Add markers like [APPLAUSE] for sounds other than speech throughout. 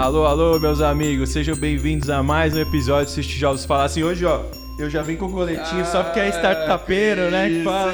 Alô, alô, meus amigos, sejam bem-vindos a mais um episódio do Se os Tijolos Falassem. Hoje, ó, eu já vim com o coletinho só porque é startupeiro, né, que fala.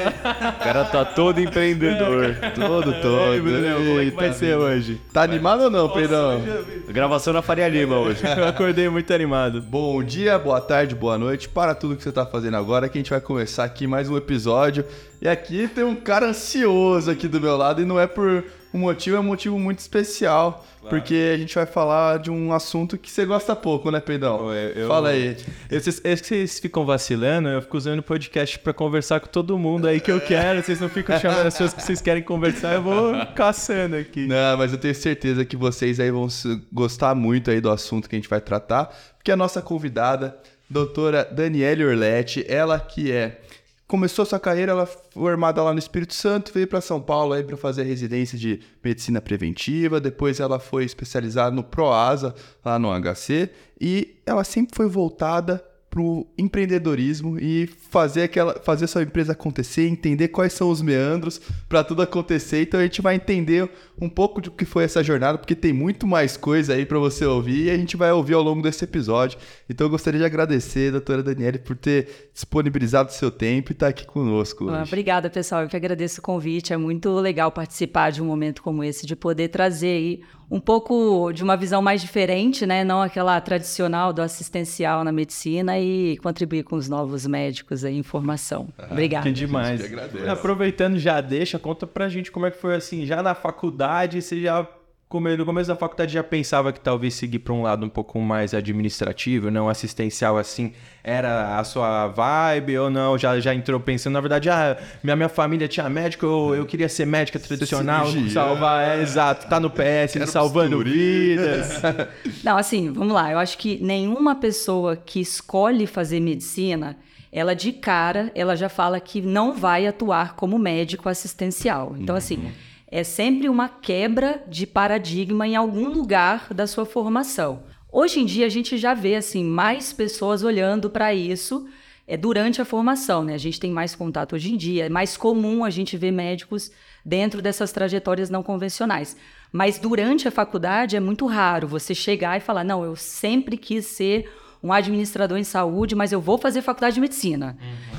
O cara tá todo empreendedor. todo, todo. Ei, Brunão, como é que vai ser hoje? Tá animado ou não, Pedrão? Gravação na Faria Lima hoje. [LAUGHS] Eu acordei muito animado. Bom dia, boa tarde, boa noite para tudo que você tá fazendo agora, que a gente vai começar aqui mais um episódio. E aqui tem um cara ansioso aqui do meu lado e não é por um motivo, é um motivo muito especial. Porque a gente vai falar de um assunto que você gosta pouco, né, Pedrão? Eu- eu- Fala aí. Eu, vocês, é que vocês ficam vacilando, eu fico usando o podcast pra conversar com todo mundo aí que eu quero. Vocês não ficam chamando as pessoas que vocês querem conversar, eu vou caçando aqui. Não, mas eu tenho certeza que vocês aí vão se- gostar muito aí do assunto que a gente vai tratar, porque a nossa convidada, doutora Daniele Orletti, ela que é começou sua carreira, ela formada lá no Espírito Santo, veio para São Paulo aí para fazer a residência de medicina preventiva, depois ela foi especializada no Proasa lá no HC e ela sempre foi voltada pro empreendedorismo e fazer aquela fazer sua empresa acontecer, entender quais são os meandros para tudo acontecer. Então a gente vai entender um pouco do que foi essa jornada, porque tem muito mais coisa aí para você ouvir e a gente vai ouvir ao longo desse episódio. Então eu gostaria de agradecer, doutora Daniele, por ter disponibilizado o seu tempo e estar aqui conosco Ah, hoje. Obrigada, pessoal. Eu que agradeço o convite. É muito legal participar de um momento como esse, de poder trazer aí um pouco de uma visão mais diferente, né? Não aquela tradicional do assistencial na medicina e contribuir com os novos médicos aí em formação. Obrigada. Que demais. Aproveitando, já deixa, conta pra gente como é que foi assim, já na faculdade, você já no começo da faculdade já pensava que talvez seguir pra um lado um pouco mais administrativo, não assistencial assim, era a sua vibe ou não? Já, já entrou pensando, na verdade, ah, minha, minha família tinha médico, eu, eu queria ser médica tradicional, cirurgiã. salvar, é, exato, tá no PS, Quero salvando vidas. [LAUGHS] Não, assim, vamos lá. Eu acho que nenhuma pessoa que escolhe fazer medicina, ela de cara, ela já fala que não vai atuar como médico assistencial. Então, assim, é sempre uma quebra de paradigma em algum lugar da sua formação. Hoje em dia a gente já vê assim mais pessoas olhando para isso é durante a formação, né? A gente tem mais contato hoje em dia, é mais comum a gente ver médicos dentro dessas trajetórias não convencionais. Mas durante a faculdade é muito raro você chegar e falar: não, eu sempre quis ser um administrador em saúde, mas eu vou fazer faculdade de medicina.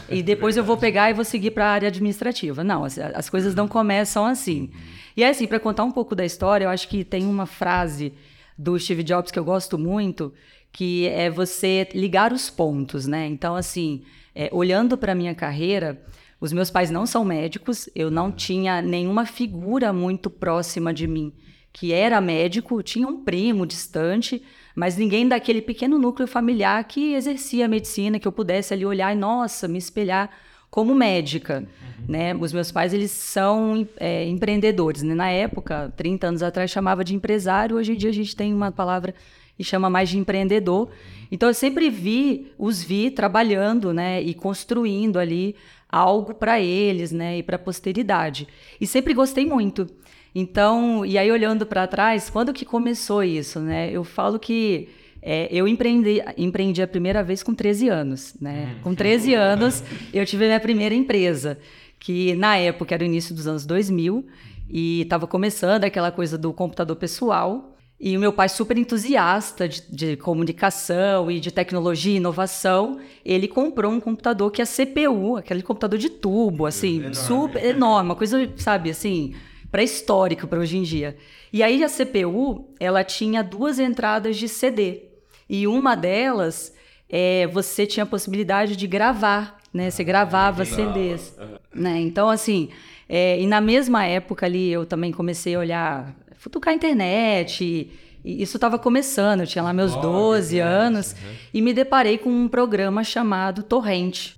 E depois eu vou pegar e vou seguir para a área administrativa. Não, as, as coisas não começam assim. E é assim, para contar um pouco da história, eu acho que tem uma frase do Steve Jobs que eu gosto muito, que é você ligar os pontos, né? Então, assim, é, olhando para minha carreira, os meus pais não são médicos, eu não tinha nenhuma figura muito próxima de mim que era médico, tinha um primo distante, mas ninguém daquele pequeno núcleo familiar que exercia a medicina, que eu pudesse ali olhar e, nossa, me espelhar como médica, né? Os meus pais, eles são é, empreendedores, né? Na época, 30 anos atrás, chamava de empresário, hoje em dia a gente tem uma palavra e chama mais de empreendedor. Então, eu sempre vi, os vi trabalhando, né? E construindo ali algo para eles, né? E para a posteridade. E sempre gostei muito. Então, e aí olhando para trás, quando que começou isso, né? Eu falo que é, eu empreendi, empreendi a primeira vez com 13 anos, né? Com 13 [LAUGHS] anos, eu tive a minha primeira empresa, que na época era o início dos anos 2000, e estava começando aquela coisa do computador pessoal. E o meu pai, super entusiasta de, de comunicação e de tecnologia e inovação, ele comprou um computador que é CPU, aquele computador de tubo, assim, super enorme, uma coisa, sabe, assim, pré-histórico para hoje em dia. E aí a CPU, ela tinha duas entradas de CD. E uma delas, é, você tinha a possibilidade de gravar, né? Você gravava CDs. Né? Então, assim, é, e na mesma época ali eu também comecei a olhar, futucar a internet, e, e isso estava começando, eu tinha lá meus 12 anos, e me deparei com um programa chamado Torrent.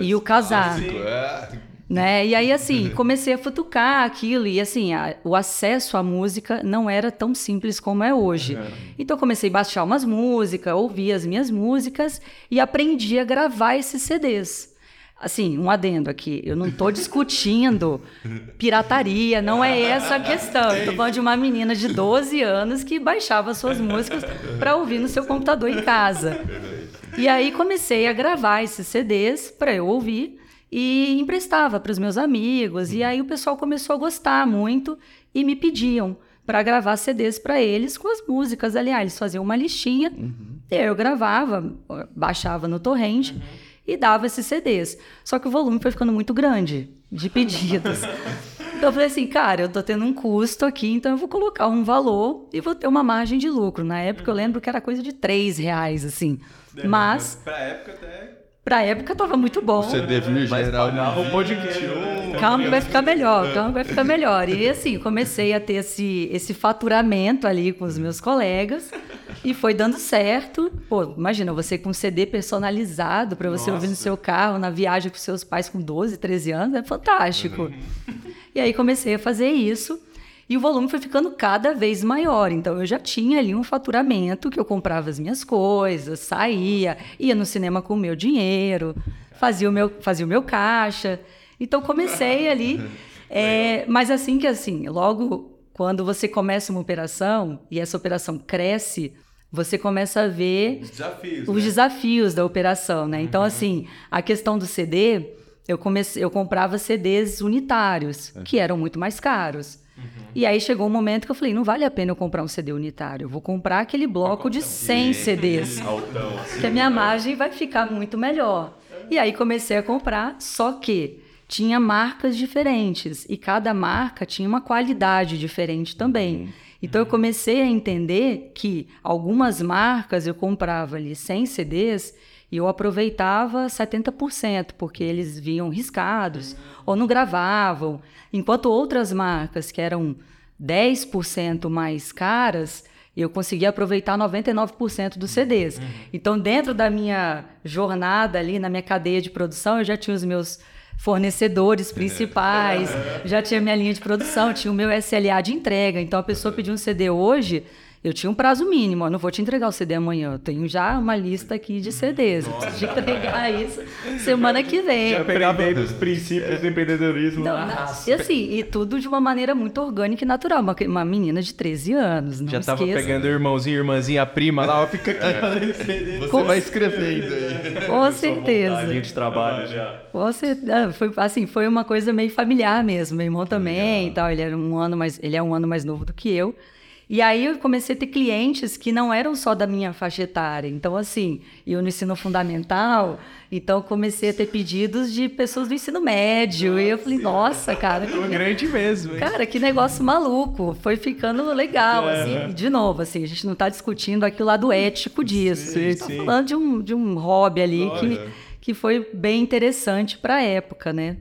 E o Casar. Né? E aí, assim, comecei a futucar aquilo, e assim, a- o acesso à música não era tão simples como é hoje. Então, comecei a baixar umas músicas, ouvir as minhas músicas e aprendi a gravar esses CDs. Assim, um adendo aqui, eu não estou discutindo pirataria, não é essa a questão. Eu tô falando de uma menina de 12 anos que baixava suas músicas para ouvir no seu computador em casa. E aí comecei a gravar esses CDs para eu ouvir e emprestava para os meus amigos. E aí o pessoal começou a gostar muito e me pediam. para gravar CDs para eles com as músicas ali. Ah, eles faziam uma listinha, uhum. eu gravava, baixava no torrent uhum. e dava esses CDs. Só que o volume foi ficando muito grande de pedidos. [LAUGHS] então eu falei assim, cara, eu tô tendo um custo aqui, então eu vou colocar um valor e vou ter uma margem de lucro. Na época eu lembro que era coisa de três reais, assim. É, mas. Pra época até Pra época tava muito bom. O CD virgem era um podcast. Calma que vai ficar melhor, calma que vai ficar melhor. E assim, comecei a ter esse, esse faturamento ali com os meus colegas e foi dando certo. Pô, imagina, você com um CD personalizado para você Nossa. ouvir no seu carro, na viagem com seus pais com 12, 13 anos, é fantástico. Uhum. E aí comecei a fazer isso. E o volume foi ficando cada vez maior. Então eu já tinha ali um faturamento que eu comprava as minhas coisas, saía, ia no cinema com o meu dinheiro, fazia o meu, fazia o meu caixa. Então comecei ali. [LAUGHS] É, mas assim que assim, logo quando você começa uma operação e essa operação cresce, você começa a ver os desafios, os né? desafios da operação, né? Então, uhum. assim, a questão do CD, eu comecei, eu comprava CDs unitários, que eram muito mais caros. Uhum. E aí chegou um momento que eu falei, não vale a pena eu comprar um CD unitário, eu vou comprar aquele bloco de 100 CDs, Altão, assim, que a minha margem vai ficar muito melhor. E aí comecei a comprar, só que tinha marcas diferentes e cada marca tinha uma qualidade diferente também. Uhum. Então eu comecei a entender que algumas marcas eu comprava ali 100 CDs e eu aproveitava 70%, porque eles vinham riscados ou não gravavam. Enquanto outras marcas que eram 10% mais caras, eu conseguia aproveitar 99% dos CDs. Uhum. Então, dentro da minha jornada ali, na minha cadeia de produção, eu já tinha os meus fornecedores principais, [LAUGHS] já tinha minha linha de produção, tinha o meu SLA de entrega. Então, a pessoa pediu um CD hoje, eu tinha um prazo mínimo, eu não vou te entregar o CD amanhã. Eu tenho já uma lista aqui de CDs. Eu preciso te entregar isso semana que vem. Já peguei os princípios do empreendedorismo. Não, e assim, e tudo de uma maneira muito orgânica e natural. Uma, uma menina de 13 anos. já estava pegando irmãozinho, irmãzinha, a prima lá, ó, fica é. Você Com... vai escrevendo aí. Com certeza. Linha de trabalho já. Com certeza. Foi, assim, foi uma coisa meio familiar mesmo. Meu irmão também e tal. Ele, era um ano mais, ele é um ano mais novo do que eu. E aí eu comecei a ter clientes que não eram só da minha faixa etária. Então, assim, eu no ensino fundamental, então comecei a ter pedidos de pessoas do ensino médio. Nossa, e eu falei, nossa, cara. Que [LAUGHS] grande mesmo. Hein? Cara, que negócio maluco. Foi ficando legal, é. assim. de novo, assim, a gente não está discutindo aqui o lado ético disso. Sim, a gente está falando de um, de um hobby ali que, que foi bem interessante para a época, né?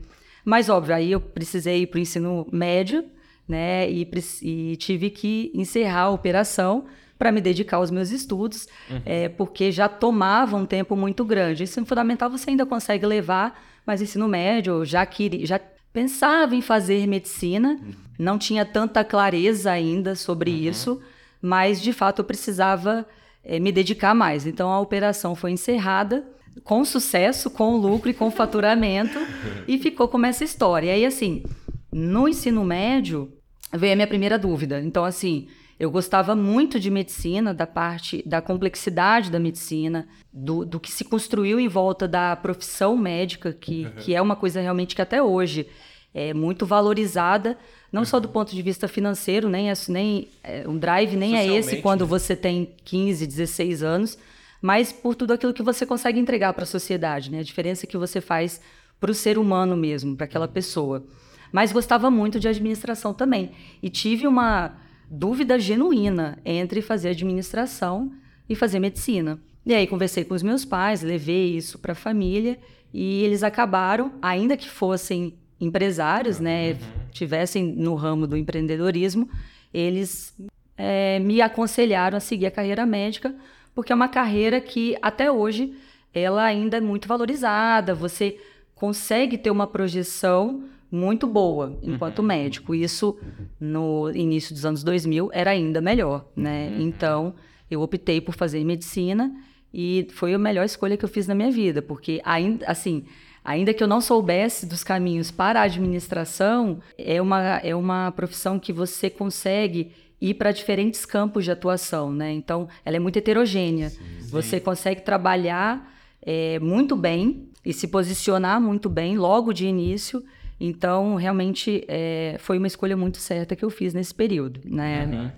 Mas, óbvio, aí eu precisei ir para o ensino médio né? E, e tive que encerrar a operação para me dedicar aos meus estudos, uhum. é, porque já tomava um tempo muito grande. Ensino fundamental você ainda consegue levar, mas ensino médio já queria, já pensava em fazer medicina, uhum. não tinha tanta clareza ainda sobre uhum. isso, mas de fato eu precisava é, me dedicar mais. Então a operação foi encerrada com sucesso, com lucro e com faturamento [LAUGHS] e ficou como essa história. E aí assim, no ensino médio veio a minha primeira dúvida. Então, assim, eu gostava muito de medicina, da parte da complexidade da medicina, do, do que se construiu em volta da profissão médica, que, uhum. que é uma coisa realmente que até hoje é muito valorizada, não uhum. só do uhum. ponto de vista financeiro, nem, é, nem é, um drive nem é esse quando né? você tem 15, 16 anos, mas por tudo aquilo que você consegue entregar para a sociedade, né? A diferença que você faz para o ser humano mesmo, para aquela uhum. pessoa. Mas gostava muito de administração também. E tive uma dúvida genuína entre fazer administração e fazer medicina. E aí conversei com os meus pais, levei isso para a família e eles acabaram, ainda que fossem empresários, né, uhum. tivessem no ramo do empreendedorismo, eles é, me aconselharam a seguir a carreira médica, porque é uma carreira que até hoje ela ainda é muito valorizada. Você consegue ter uma projeção muito boa enquanto uhum. médico. Isso no início dos anos 2000 era ainda melhor, né? Uhum. Então, eu optei por fazer medicina e foi a melhor escolha que eu fiz na minha vida, porque ainda assim, ainda que eu não soubesse dos caminhos para a administração, é uma é uma profissão que você consegue ir para diferentes campos de atuação, né? Então, ela é muito heterogênea. Sim, sim. Você consegue trabalhar é, muito bem e se posicionar muito bem logo de início Então, realmente, é, foi uma escolha muito certa que eu fiz nesse período, né? Uhum.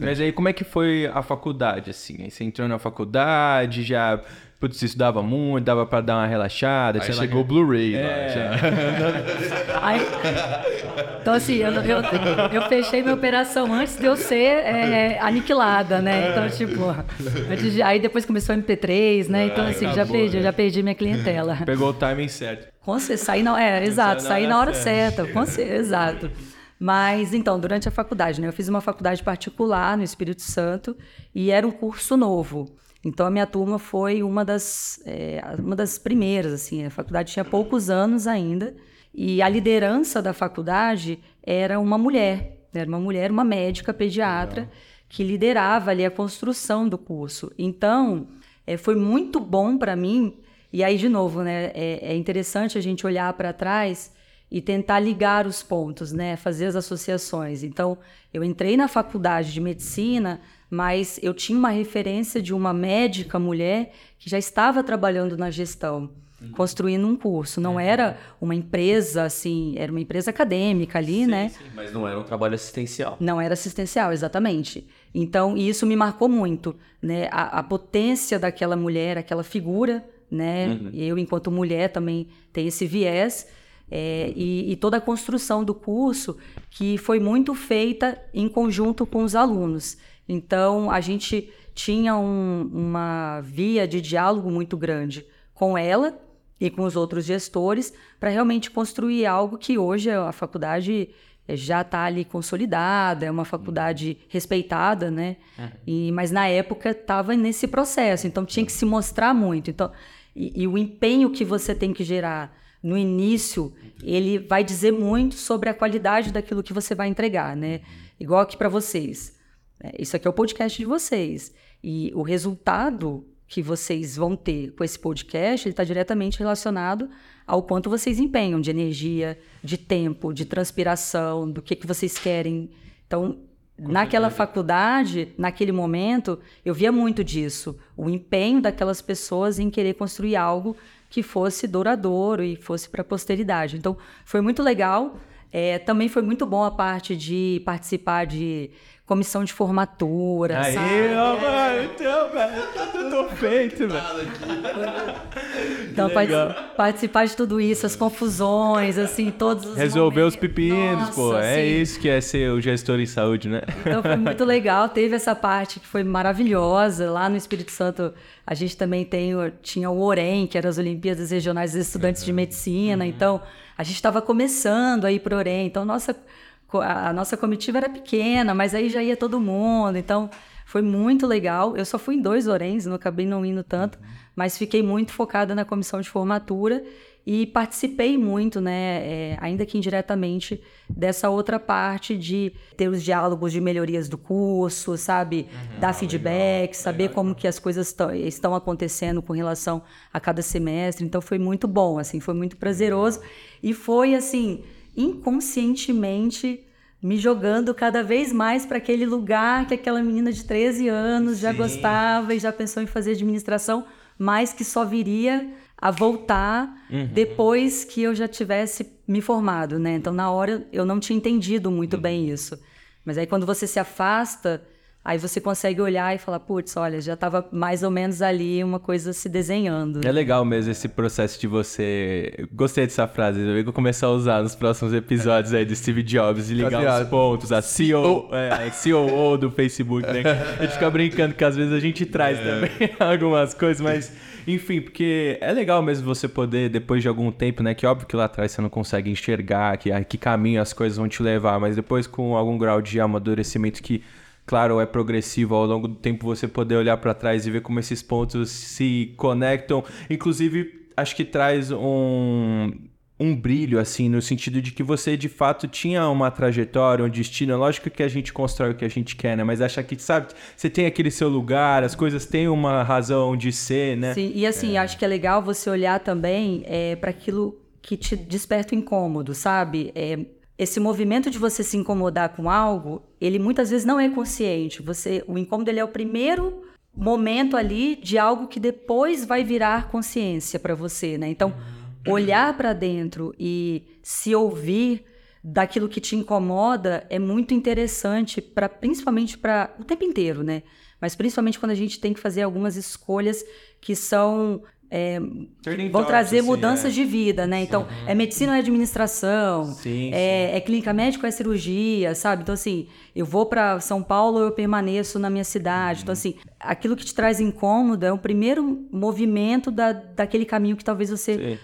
Mas aí, como é que foi a faculdade, assim? Aí você entrou na faculdade, já Putz, estudava muito, dava pra dar uma relaxada. Aí chegou o Blu-ray é. [LAUGHS] Aí, então, assim, eu, eu, eu, fechei minha operação antes de eu ser é, aniquilada, né? Então, tipo, de, aí depois começou o MP3, né? Então, assim, acabou, já perdi, né? já perdi minha clientela. Pegou o timing certo. Com certeza, saí na, é, exato, saí na hora certa, com certeza, exato. Mas, então, durante a faculdade, né? Eu fiz uma faculdade particular no Espírito Santo e era um curso novo. Então a minha turma foi uma das, é, uma das primeiras, assim, a faculdade tinha poucos anos ainda, e a liderança da faculdade era uma mulher, era uma mulher, uma médica pediatra, Legal. que liderava ali a construção do curso. Então, é, foi muito bom para mim, e aí, de novo, né, é, é interessante a gente olhar para trás e tentar ligar os pontos, né, fazer as associações. Então, eu entrei na faculdade de medicina mas eu tinha uma referência de uma médica mulher que já estava trabalhando na gestão, uhum. construindo um curso. Não é. era uma empresa assim, era uma empresa acadêmica ali, sim, né? Sim, mas não era um trabalho assistencial. Não era assistencial, exatamente. Então, isso me marcou muito, né? A, a potência daquela mulher, aquela figura, né? Uhum. Eu, enquanto mulher, também tenho esse viés. É, e, e, toda a construção do curso que foi muito feita em conjunto com os alunos. Então, a gente tinha um, uma via de diálogo muito grande com ela e com os outros gestores para realmente construir algo que hoje a faculdade eh, já está ali consolidada, é uma faculdade respeitada, né? Uhum. E, mas na época estava nesse processo, então tinha que se mostrar muito. Então, e, e, o empenho que você tem que gerar no início, ele vai dizer muito sobre a qualidade daquilo que você vai entregar, né? Igual aqui para vocês. É, isso aqui é o podcast de vocês. E o resultado que vocês vão ter com esse podcast está diretamente relacionado ao quanto vocês empenham de energia, de tempo, de transpiração, do que, que vocês querem. Então, com naquela faculdade, naquele momento, eu via muito disso. O empenho daquelas pessoas em querer construir algo que fosse duradouro e fosse para a posteridade. Então, foi muito legal. É, também foi muito bom a parte de participar de comissão de formatura, Aí, sabe? ó, mano, então, velho, tá tudo feito, velho. Então, participar de tudo isso, as confusões, assim, todos os Resolver momentos. os pepinos, Nossa, pô, é assim. isso que é ser o gestor em saúde, né? Então, foi muito legal, teve essa parte que foi maravilhosa, lá no Espírito Santo a gente também tem, tinha o OREM, que eram as Olimpíadas Regionais dos Estudantes uhum. de Medicina, uhum. então a gente estava começando a ir para o OREM, então nossa a nossa comitiva era pequena, mas aí já ia todo mundo, então foi muito legal. Eu só fui em dois Orens, não acabei não indo tanto, mas fiquei muito focada na comissão de formatura e participei muito, né, é, ainda que indiretamente, dessa outra parte de ter os diálogos de melhorias do curso, sabe, uhum, dar feedback, legal, saber legal. como que as coisas estão acontecendo com relação a cada semestre. Então foi muito bom, assim, foi muito prazeroso e foi assim inconscientemente me jogando cada vez mais para aquele lugar que aquela menina de 13 anos já Sim. gostava e já pensou em fazer administração, mas que só viria a voltar uhum. depois que eu já tivesse me formado, né? Então na hora eu não tinha entendido muito uhum. bem isso. Mas aí quando você se afasta Aí você consegue olhar e falar, putz, olha, já estava mais ou menos ali uma coisa se desenhando. É legal mesmo esse processo de você. Gostei dessa frase, eu vou começar a usar nos próximos episódios aí do Steve Jobs e ligar os pontos, a CEO, é, a COO do Facebook, né? A gente fica brincando que às vezes a gente traz é. também [LAUGHS] algumas coisas, mas enfim, porque é legal mesmo você poder, depois de algum tempo, né? Que óbvio que lá atrás você não consegue enxergar que, que caminho as coisas vão te levar, mas depois com algum grau de amadurecimento que claro, é progressivo ao longo do tempo você poder olhar para trás e ver como esses pontos se conectam. Inclusive, acho que traz um um brilho, assim, no sentido de que você de fato tinha uma trajetória, um destino. É lógico que a gente constrói o que a gente quer, né? Mas acha que, sabe, você tem aquele seu lugar, as coisas têm uma razão de ser, né? Sim, e assim, é. acho que é legal você olhar também é, para aquilo que te desperta incômodo, sabe? É, esse movimento de você se incomodar com algo, ele muitas vezes não é consciente. Você, o incômodo ele é o primeiro momento ali de algo que depois vai virar consciência para você, né? Então, olhar para dentro e se ouvir daquilo que te incomoda é muito interessante para principalmente para o tempo inteiro, né? Mas principalmente quando a gente tem que fazer algumas escolhas que são é, vão trazer assim, mudanças é. de vida, né? Então, Sim. é medicina ou é administração, sim, é, sim. é, clínica médica ou é cirurgia, sabe? Então, assim, eu vou para São Paulo ou eu permaneço na minha cidade. Então, uhum. Então, assim, aquilo que te traz incômodo é o primeiro movimento da, daquele caminho que talvez você sim.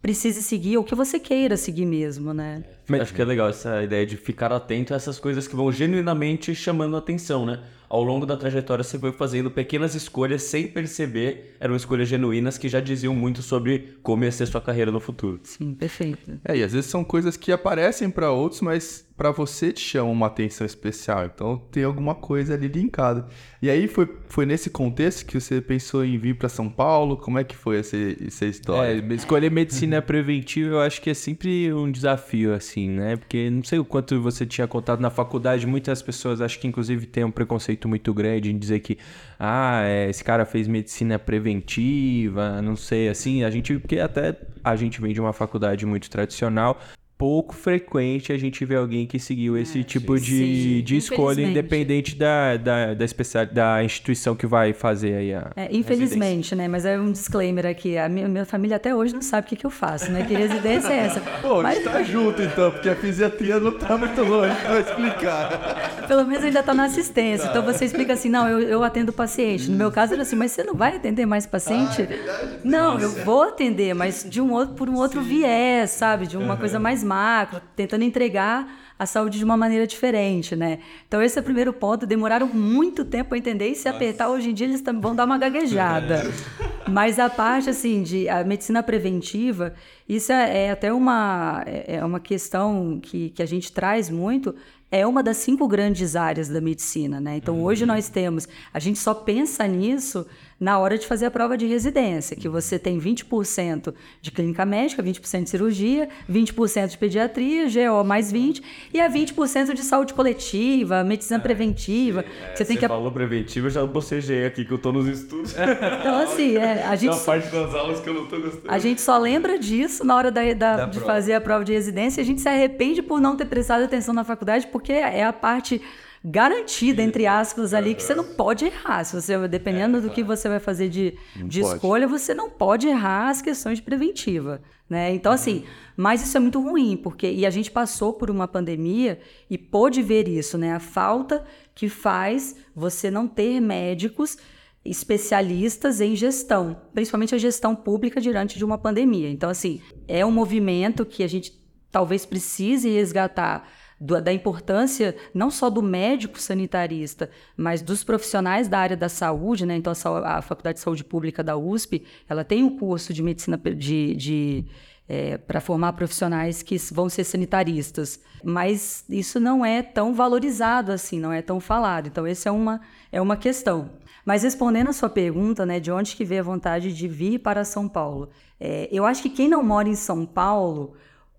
precise seguir ou que você queira seguir mesmo, né? Acho que é legal essa ideia de ficar atento a essas coisas que vão genuinamente chamando a atenção, né? ao longo da trajetória você foi fazendo pequenas escolhas sem perceber, eram escolhas genuínas que já diziam muito sobre como ia ser sua carreira no futuro. Sim, perfeito. É, e às vezes são coisas que aparecem para outros, mas para você te chama uma atenção especial. Então tem alguma coisa ali linkada. E aí foi, foi nesse contexto que você pensou em vir para São Paulo? Como é que foi essa, essa história? É, escolher medicina preventiva eu acho que é sempre um desafio, assim, né? Porque não sei o quanto você tinha contado na faculdade, muitas pessoas acho que inclusive têm um preconceito muito grande em dizer que, ah, é, esse cara fez medicina preventiva, não sei, assim, a gente, porque até a gente vem de uma faculdade muito tradicional, pouco frequente a gente ver alguém que seguiu esse é, tipo de, de escolha, independente da, da, da, especial, da instituição que vai fazer aí a. É, infelizmente, né? Mas é um disclaimer aqui. A minha, minha família até hoje não sabe o que, que eu faço, né? Que residência é essa. Pô, Mas... tá junto então, porque a fisiatria não tá muito longe pra explicar. Pelo menos ainda tá na assistência. Então você explica assim: não, eu, eu atendo paciente. No meu caso era assim, mas você não vai atender mais paciente? Ah, é não, eu vou atender, mas de um outro, por um outro Sim. viés, sabe? De uma uhum. coisa mais macro, tentando entregar a saúde de uma maneira diferente, né? Então esse é o primeiro ponto. Demoraram muito tempo a entender e se Nossa. apertar hoje em dia eles vão dar uma gaguejada. [LAUGHS] Mas a parte assim de a medicina preventiva, isso é, é até uma é, é uma questão que, que a gente traz muito é uma das cinco grandes áreas da medicina, né? Então, hoje uhum. nós temos, a gente só pensa nisso na hora de fazer a prova de residência, que você tem 20% de clínica médica, 20% de cirurgia, 20% de pediatria, GO mais 20%, e a 20% de saúde coletiva, medicina é, preventiva. É, você tem que... falou preventiva, eu já bocejei aqui, que eu tô nos estudos. [LAUGHS] Então, assim, é, a gente... É parte das aulas que eu não tô gostando. A gente só lembra disso na hora da, da, da de prova. fazer a prova de residência, e a gente se arrepende por não ter prestado atenção na faculdade, porque é a parte garantida, entre aspas, ali, que você não pode errar. Se você, dependendo é, do que você vai fazer de, de escolha, você não pode errar as questões de preventiva. Né? Então, assim, mas isso é muito ruim, porque e a gente passou por uma pandemia e pôde ver isso, né? A falta que faz você não ter médicos especialistas em gestão, principalmente a gestão pública diante de uma pandemia. Então, assim, é um movimento que a gente talvez precise resgatar do, da importância não só do médico sanitarista, mas dos profissionais da área da saúde, né? Então, a, a Faculdade de Saúde Pública da USP, ela tem um curso de medicina de, de é, para formar profissionais que vão ser sanitaristas. Mas isso não é tão valorizado assim, não é tão falado. Então, essa é uma, é uma questão. Mas respondendo a sua pergunta, né, de onde que veio a vontade de vir para São Paulo? É, eu acho que quem não mora em São Paulo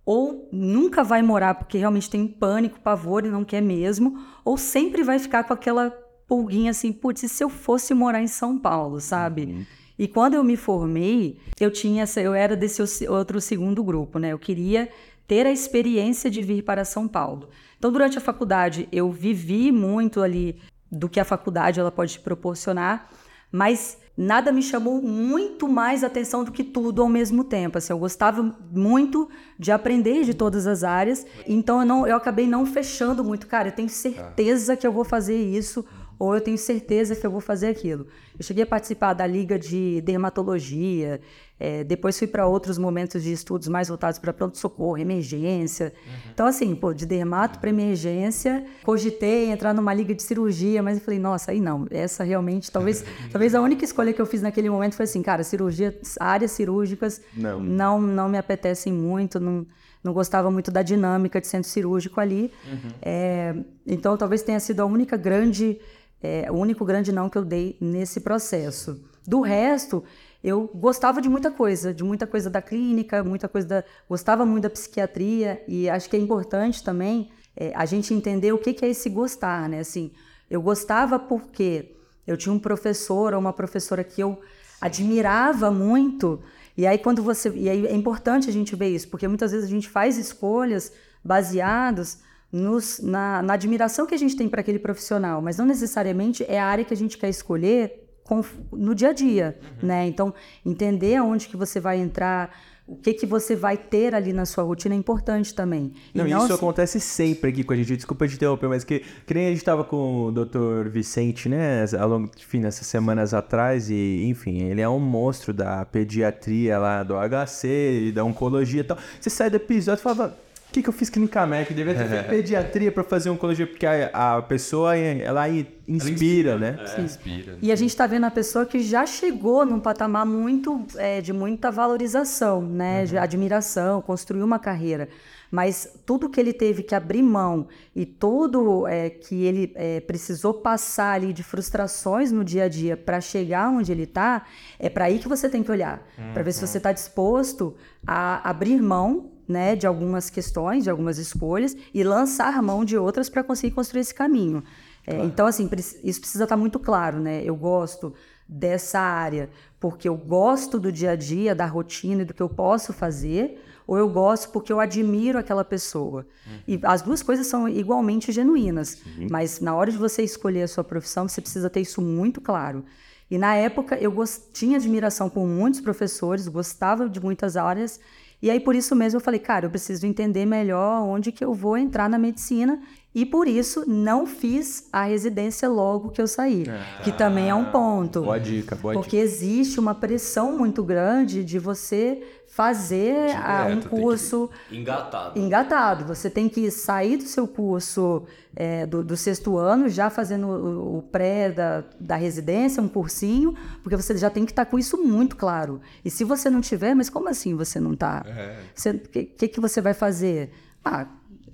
ou nunca vai morar porque realmente tem pânico, pavor e não quer mesmo, ou sempre vai ficar com aquela pulguinha assim, putz, e se eu fosse morar em São Paulo, sabe? Uhum. E quando eu me formei, eu tinha essa, eu era desse outro segundo grupo, né? Eu queria ter a experiência de vir para São Paulo. Então, durante a faculdade, eu vivi muito ali do que a faculdade ela pode te proporcionar, mas nada me chamou muito mais atenção do que tudo ao mesmo tempo. Assim, eu gostava muito de aprender de todas as áreas, então eu, não, eu acabei não fechando muito. Cara, eu tenho certeza que eu vou fazer isso ou eu tenho certeza que eu vou fazer aquilo. Eu cheguei a participar da liga de dermatologia, é, depois fui para outros momentos de estudos mais voltados para pronto-socorro, emergência. Uhum. Então, assim, pô, de dermato para emergência, cogitei entrar numa liga de cirurgia, mas eu falei, nossa, aí não, essa realmente, talvez, [LAUGHS] talvez a única escolha que eu fiz naquele momento foi assim, cara, cirurgia, áreas cirúrgicas não, não, não me apetecem muito, não, não gostava muito da dinâmica de centro cirúrgico ali. Uhum. É, então, talvez tenha sido a única grande é, o único grande não que eu dei nesse processo. Do resto, eu gostava de muita coisa, de muita coisa da clínica, muita coisa da. gostava muito da psiquiatria, e acho que é importante também é, a gente entender o que, que é esse gostar, né? Assim, eu gostava porque eu tinha um professor ou uma professora que eu admirava muito E aí quando você, e aí é importante a gente ver isso, porque muitas vezes a gente faz escolhas baseadas nos, na, na admiração que a gente tem para aquele profissional, mas não necessariamente é a área que a gente quer escolher com, no dia a dia, uhum. né? Então, entender aonde que você vai entrar, o que que você vai ter ali na sua rotina é importante também. Não, não isso se... acontece sempre aqui com a gente. Desculpa te interromper, mas que, que nem a gente estava com o Dr. Vicente, né, ao longo, enfim, nessas semanas atrás, e, enfim, ele é um monstro da pediatria lá, do HC, da oncologia e tal. Você sai do episódio e fala, o que, que eu fiz clínica médica? Devia ter feito [LAUGHS] pediatria para fazer oncologia, porque a, a pessoa, ela inspira, ela né? É, inspira. E a gente está vendo a pessoa que já chegou num patamar muito, é, de muita valorização, né? Uhum. De admiração, construiu uma carreira. Mas tudo que ele teve que abrir mão e tudo é, que ele é, precisou passar ali de frustrações no dia a dia para chegar onde ele está, é para aí que você tem que olhar. Uhum. Para ver se você está disposto a abrir mão né, de algumas questões, de algumas escolhas e lançar mão de outras para conseguir construir esse caminho. É, claro. então, assim, isso precisa estar tá muito claro, né? Eu gosto dessa área porque eu gosto do dia a dia, da rotina e do que eu posso fazer, ou eu gosto porque eu admiro aquela pessoa. Uhum. E as duas coisas são igualmente genuínas, uhum. mas na hora de você escolher a sua profissão, você precisa ter isso muito claro. E na época eu tinha admiração por muitos professores, gostava de muitas áreas e aí, por isso mesmo, eu falei, cara, eu preciso entender melhor onde que eu vou entrar na medicina. E por isso, não fiz a residência logo que eu saí. Ah, que também é um ponto. Boa dica, boa Porque dica. existe uma pressão muito grande de você fazer Direto, a, um curso engatado. engatado. Você tem que sair do seu curso é, do, do, sexto ano, já fazendo o, o, pré da, da residência, um cursinho, porque você já tem que estar tá com isso muito claro. E se você não tiver, mas como assim você não está? O é. que, que, que você vai fazer? Ah,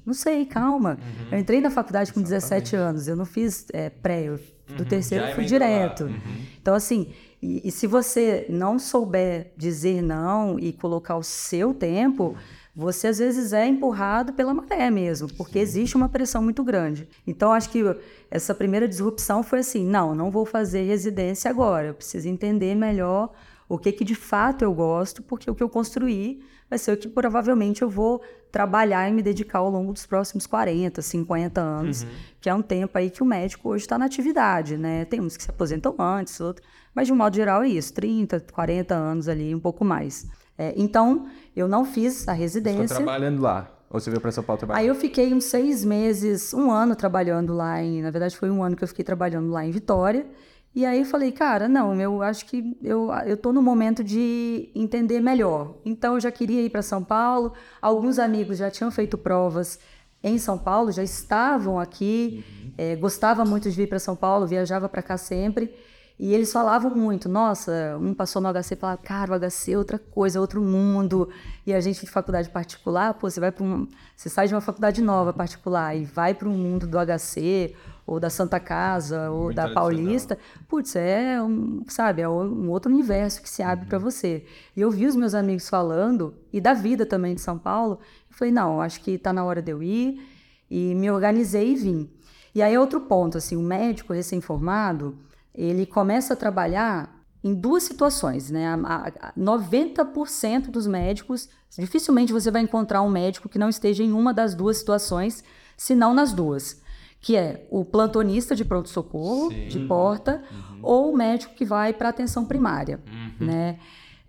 não sei, calma. Uhum. Eu entrei na faculdade com Exatamente. 17 anos, eu não fiz é, pré, eu, do uhum. terceiro eu fui direto. Uhum. Então, assim, e, e, se você não souber dizer não e colocar o seu tempo, você às vezes é empurrado pela maré mesmo, porque Sim. existe uma pressão muito grande. Então, acho que essa primeira disrupção foi assim: não, não vou fazer residência agora, eu preciso entender melhor o que, que de fato eu gosto, porque o que eu construí vai ser o que provavelmente eu vou trabalhar e me dedicar ao longo dos próximos 40, 50 anos, uhum. que é um tempo aí que o médico hoje está na atividade, né? Tem uns que se aposentam antes, outros mas, de um modo geral, é isso: 30, 40 anos ali, um pouco mais. É, então, eu não fiz a residência. Estou trabalhando lá. Ou você veio para São Paulo trabalhar? Aí eu fiquei uns seis meses, um ano trabalhando lá em. Na verdade, foi um ano que eu fiquei trabalhando lá em Vitória. E aí eu falei, cara, não, eu acho que eu, eu tô no momento de entender melhor. Então eu já queria ir para São Paulo. Alguns amigos já tinham feito provas em São Paulo, já estavam aqui. Uhum. É, gostava muito de vir para São Paulo, viajava para cá sempre. E eles falavam muito, nossa, um passou no HC e falava, cara, o HC é outra coisa, é outro mundo. E a gente de faculdade particular, pô, você vai para um, você sai de uma faculdade nova particular e vai para um mundo do HC ou da Santa Casa ou muito da Paulista, putz, é um, sabe, é um outro universo que se abre uhum. para você. E eu vi os meus amigos falando e da vida também de São Paulo, eu falei, não, acho que está na hora de eu ir e me organizei e vim. E aí outro ponto, assim, o médico recém-formado, ele começa a trabalhar em duas situações, né? A, a 90% dos médicos, dificilmente você vai encontrar um médico que não esteja em uma das duas situações, se não nas duas, que é o plantonista de pronto-socorro, de porta, uhum. ou o médico que vai para atenção primária, uhum. né?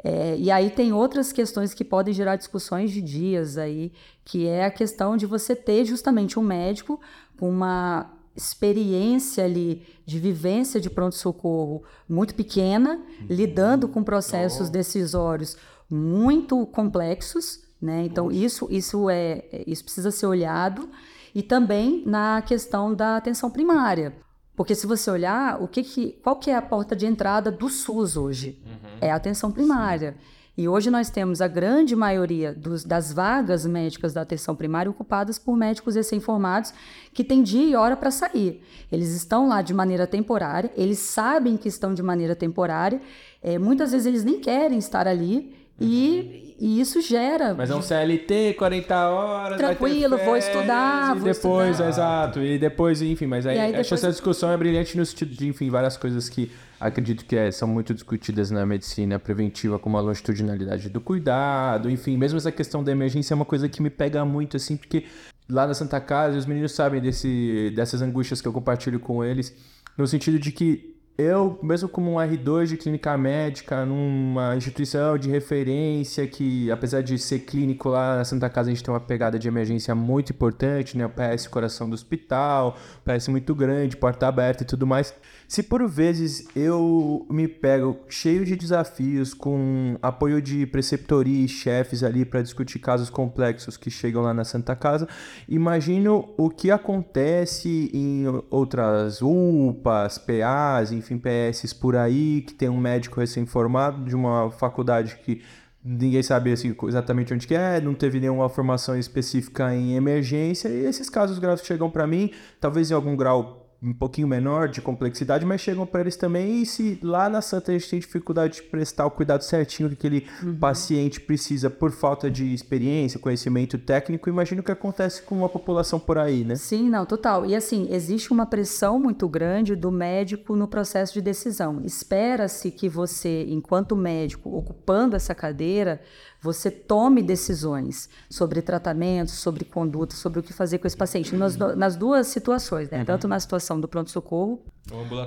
É, e aí tem outras questões que podem gerar discussões de dias aí, que é a questão de você ter justamente um médico com uma experiência ali de vivência de pronto-socorro muito pequena, uhum. lidando com processos oh. decisórios muito complexos, né? Então isso isso é isso precisa ser olhado e também na questão da atenção primária, porque se você olhar o que, que qual que é a porta de entrada do SUS hoje uhum. é a atenção primária. Sim. E hoje nós temos a grande maioria dos, das vagas médicas da atenção primária ocupadas por médicos recém-formados que têm dia e hora para sair. Eles estão lá de maneira temporária, eles sabem que estão de maneira temporária, é, muitas vezes eles nem querem estar ali, E, e isso gera. Mas é um CLT, 40 horas. Tranquilo, vou férias, estudar, E vou depois, estudar. exato. E depois, enfim, mas aí, E aí acho que depois- essa discussão é brilhante no sentido de, enfim, várias coisas que acredito que é, são muito discutidas na medicina preventiva, como a longitudinalidade do cuidado, enfim, mesmo essa questão da emergência é uma coisa que me pega muito, assim, porque lá na Santa Casa, os meninos sabem desse, dessas angústias que eu compartilho com eles, no sentido de que eu, mesmo como um R2 de clínica médica, numa instituição de referência que, apesar de ser clínico lá na Santa Casa, a gente tem uma pegada de emergência muito importante, né? O PS Coração do Hospital, PS muito grande, porta aberta e tudo mais. Se por vezes eu me pego cheio de desafios, com apoio de preceptoria e chefes ali para discutir casos complexos que chegam lá na Santa Casa, imagino o que acontece em outras UPAs, PAs, enfim, PS por aí, que tem um médico recém-formado de uma faculdade que ninguém sabe assim, exatamente onde que é, não teve nenhuma formação específica em emergência, e esses casos graves chegam para mim, talvez em algum grau um pouquinho menor de complexidade, mas chegam para eles também. E se lá na Santa a gente tem dificuldade de prestar o cuidado certinho que aquele paciente precisa por falta de experiência, conhecimento técnico, imagino que acontece com a população por aí, né? Sim, não, total. E assim, existe uma pressão muito grande do médico no processo de decisão. Espera-se que você, enquanto médico, ocupando essa cadeira, você tome decisões sobre tratamento, sobre conduta, sobre o que fazer com esse paciente. Nas, nas duas situações, né? Tanto na situação do pronto-socorro,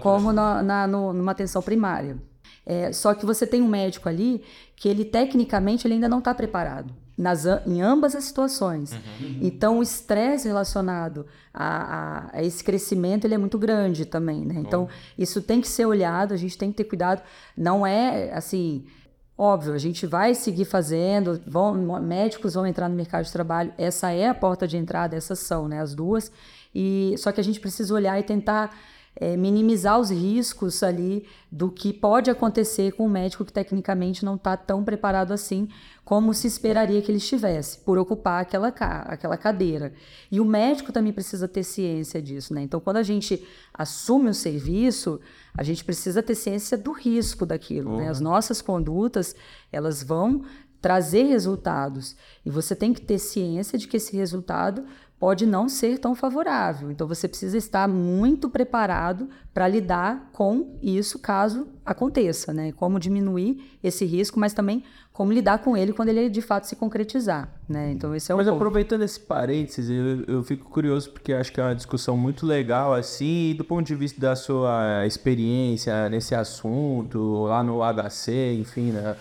como na, na- no- numa atenção primária. É, só que você tem um médico ali que ele, tecnicamente, ele ainda não está preparado. Nas, em ambas as situações. Então, o estresse relacionado a, a- a esse crescimento ele é muito grande também, né? Então, isso tem que ser olhado, a gente tem que ter cuidado. Não é, assim, Óbvio, a gente vai seguir fazendo, vão, médicos vão entrar no mercado de trabalho, essa é a porta de entrada, essas são, né, as duas, e só que a gente precisa olhar e tentar é, minimizar os riscos ali do que pode acontecer com um médico que tecnicamente não está tão preparado assim como se esperaria que ele estivesse, por ocupar aquela, aquela cadeira. E o médico também precisa ter ciência disso, né? Então, quando a gente assume o serviço, a gente precisa ter ciência do risco daquilo, né? As nossas condutas, elas vão trazer resultados. E você tem que ter ciência de que esse resultado pode não ser tão favorável. Então você precisa estar muito preparado para lidar com isso caso aconteça, né? Como diminuir esse risco, mas também como lidar com ele quando ele de fato se concretizar, né? Então esse é Mas ponto. aproveitando esse parênteses, eu, eu fico curioso porque acho que é uma discussão muito legal, assim, do ponto de vista da sua experiência nesse assunto, lá no HC, enfim, né?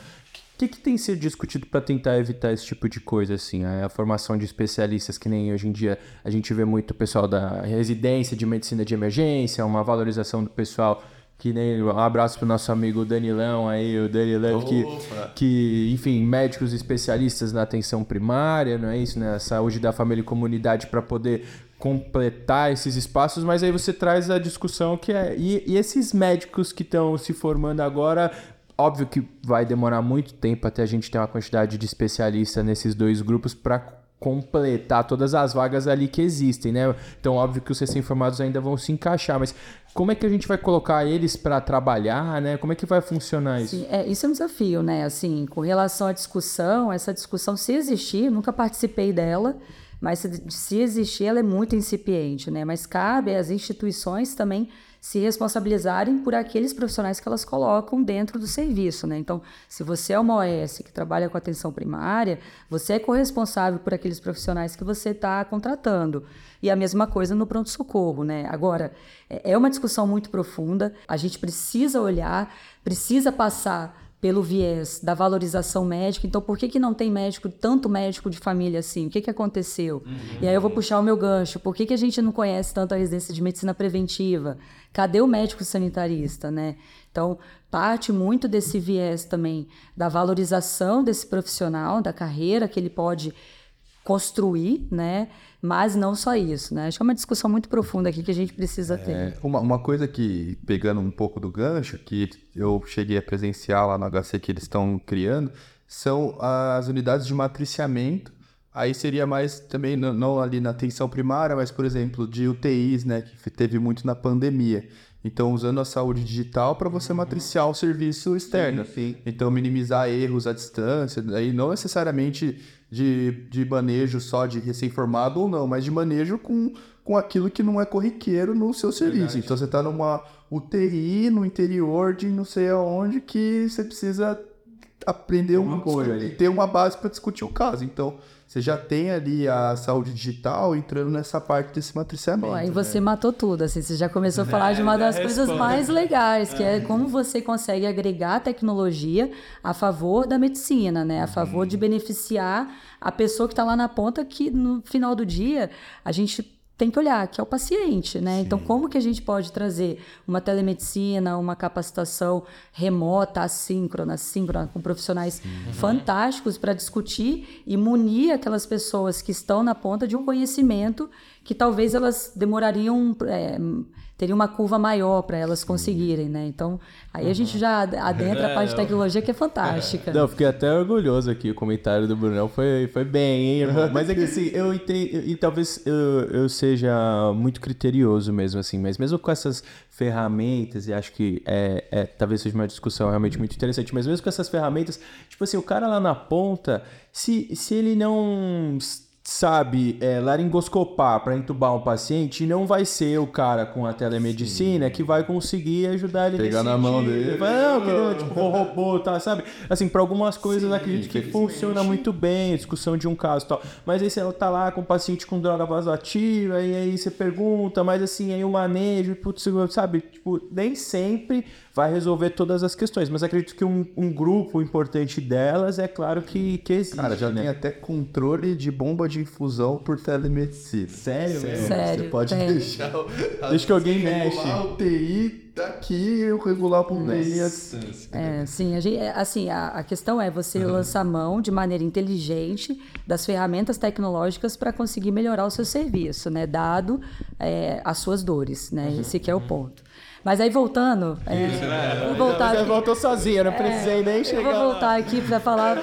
O que, que tem sido discutido para tentar evitar esse tipo de coisa, assim? A formação de especialistas, que nem hoje em dia a gente vê muito o pessoal da residência de medicina de emergência, uma valorização do pessoal que nem um abraço pro nosso amigo Danilão aí, o Danilão que, que, enfim, médicos especialistas na atenção primária, não é isso, né? Saúde da família e comunidade para poder completar esses espaços, mas aí você traz a discussão que é e, e esses médicos que estão se formando agora, óbvio que vai demorar muito tempo até a gente ter uma quantidade de especialistas nesses dois grupos para completar todas as vagas ali que existem, né? Então, óbvio que os recém-formados ainda vão se encaixar, mas como é que a gente vai colocar eles para trabalhar, né? Como é que vai funcionar isso? Sim, é, isso é um desafio, né? Assim, com relação à discussão, essa discussão, se existir, nunca participei dela, mas se, se existir, ela é muito incipiente, né? Mas cabe às instituições também se responsabilizarem por aqueles profissionais que elas colocam dentro do serviço, né? Então, se você é uma OS que trabalha com atenção primária, você é corresponsável por aqueles profissionais que você está contratando. E a mesma coisa no pronto-socorro, né? Agora, é é uma discussão muito profunda, a gente precisa olhar, precisa passar pelo viés da valorização médica. Então, por que, que não tem médico, tanto médico de família assim? O que, que aconteceu? E aí eu vou puxar o meu gancho. Por que, que a gente não conhece tanto a residência de medicina preventiva? Cadê o médico sanitarista, né? Então, parte muito desse viés também da valorização desse profissional, da carreira que ele pode construir, né? Mas não só isso, né? Acho que é uma discussão muito profunda aqui que a gente precisa ter. É, uma, uma coisa que, pegando um pouco do gancho, que eu cheguei a presenciar lá no HC que eles estão criando, são as unidades de matriciamento. Aí seria mais também, não, não ali na atenção primária, mas, por exemplo, de UTIs, né, que teve muito na pandemia. Então, usando a saúde digital para você matriciar o serviço externo. Sim, sim. Então, minimizar erros à distância, aí não necessariamente de, de manejo só de recém-formado ou não, mas de manejo com, com aquilo que não é corriqueiro no seu serviço. Então, você está numa UTI no interior de não sei aonde que você precisa aprender uma coisa e ter uma base para discutir o caso. Então, você já tem ali a saúde digital entrando nessa parte desse matriciamento. Pô, aí né? você matou tudo, assim, você já começou a falar de uma das coisas mais legais, que é como você consegue agregar tecnologia a favor da medicina, né? A favor de beneficiar a pessoa que está lá na ponta, que no final do dia a gente tem que olhar, que é o paciente, né? Então, como que a gente pode trazer uma telemedicina, uma capacitação remota, assíncrona, síncrona, com profissionais fantásticos para discutir e munir aquelas pessoas que estão na ponta de um conhecimento que talvez elas demorariam, é, teria uma curva maior para elas conseguirem, né? Então, aí a gente já adentra a parte de tecnologia que é fantástica. [LAUGHS] Não, eu fiquei até orgulhoso aqui. O comentário do Brunão foi, foi bem, hein, irmão? [LAUGHS] Mas é que assim, eu entendo. E talvez eu, eu seja muito criterioso mesmo, assim. Mas mesmo com essas ferramentas, e acho que é, é, talvez seja uma discussão realmente muito interessante, mas mesmo com essas ferramentas, tipo assim, o cara lá na ponta, se, se ele não sabe é, laringoscopar para entubar um paciente, não vai ser o cara com a telemedicina que vai conseguir ajudar ele Pegar na mão dele. Ele vai, Não, que, tipo, o robô, tá, sabe? Assim, para algumas coisas acredito que funciona muito bem, a discussão de um caso e tal. Mas aí você tá lá com um paciente com droga vasoativa, e aí você pergunta, mas assim, aí o manejo, putz, sabe? Tipo, nem sempre vai resolver todas as questões, mas acredito que um, um grupo importante delas é claro que, que existe, Cara, já né? tem até controle de bomba de infusão por telemedicina. Sério? mesmo? Sério, Você pode tem. deixar. Deixa que alguém regular mexe. o TI daqui e regular para o TI à distância. É, sim, a, gente, é, assim, a, a questão é você lançar mão de maneira inteligente das ferramentas tecnológicas para conseguir melhorar o seu serviço, né? Dado é, as suas dores, né? Esse que é o ponto. Mas aí voltando, é, vou voltar Você aqui, voltou sozinho, eu não precisei nem eu chegar. vou voltar aqui para falar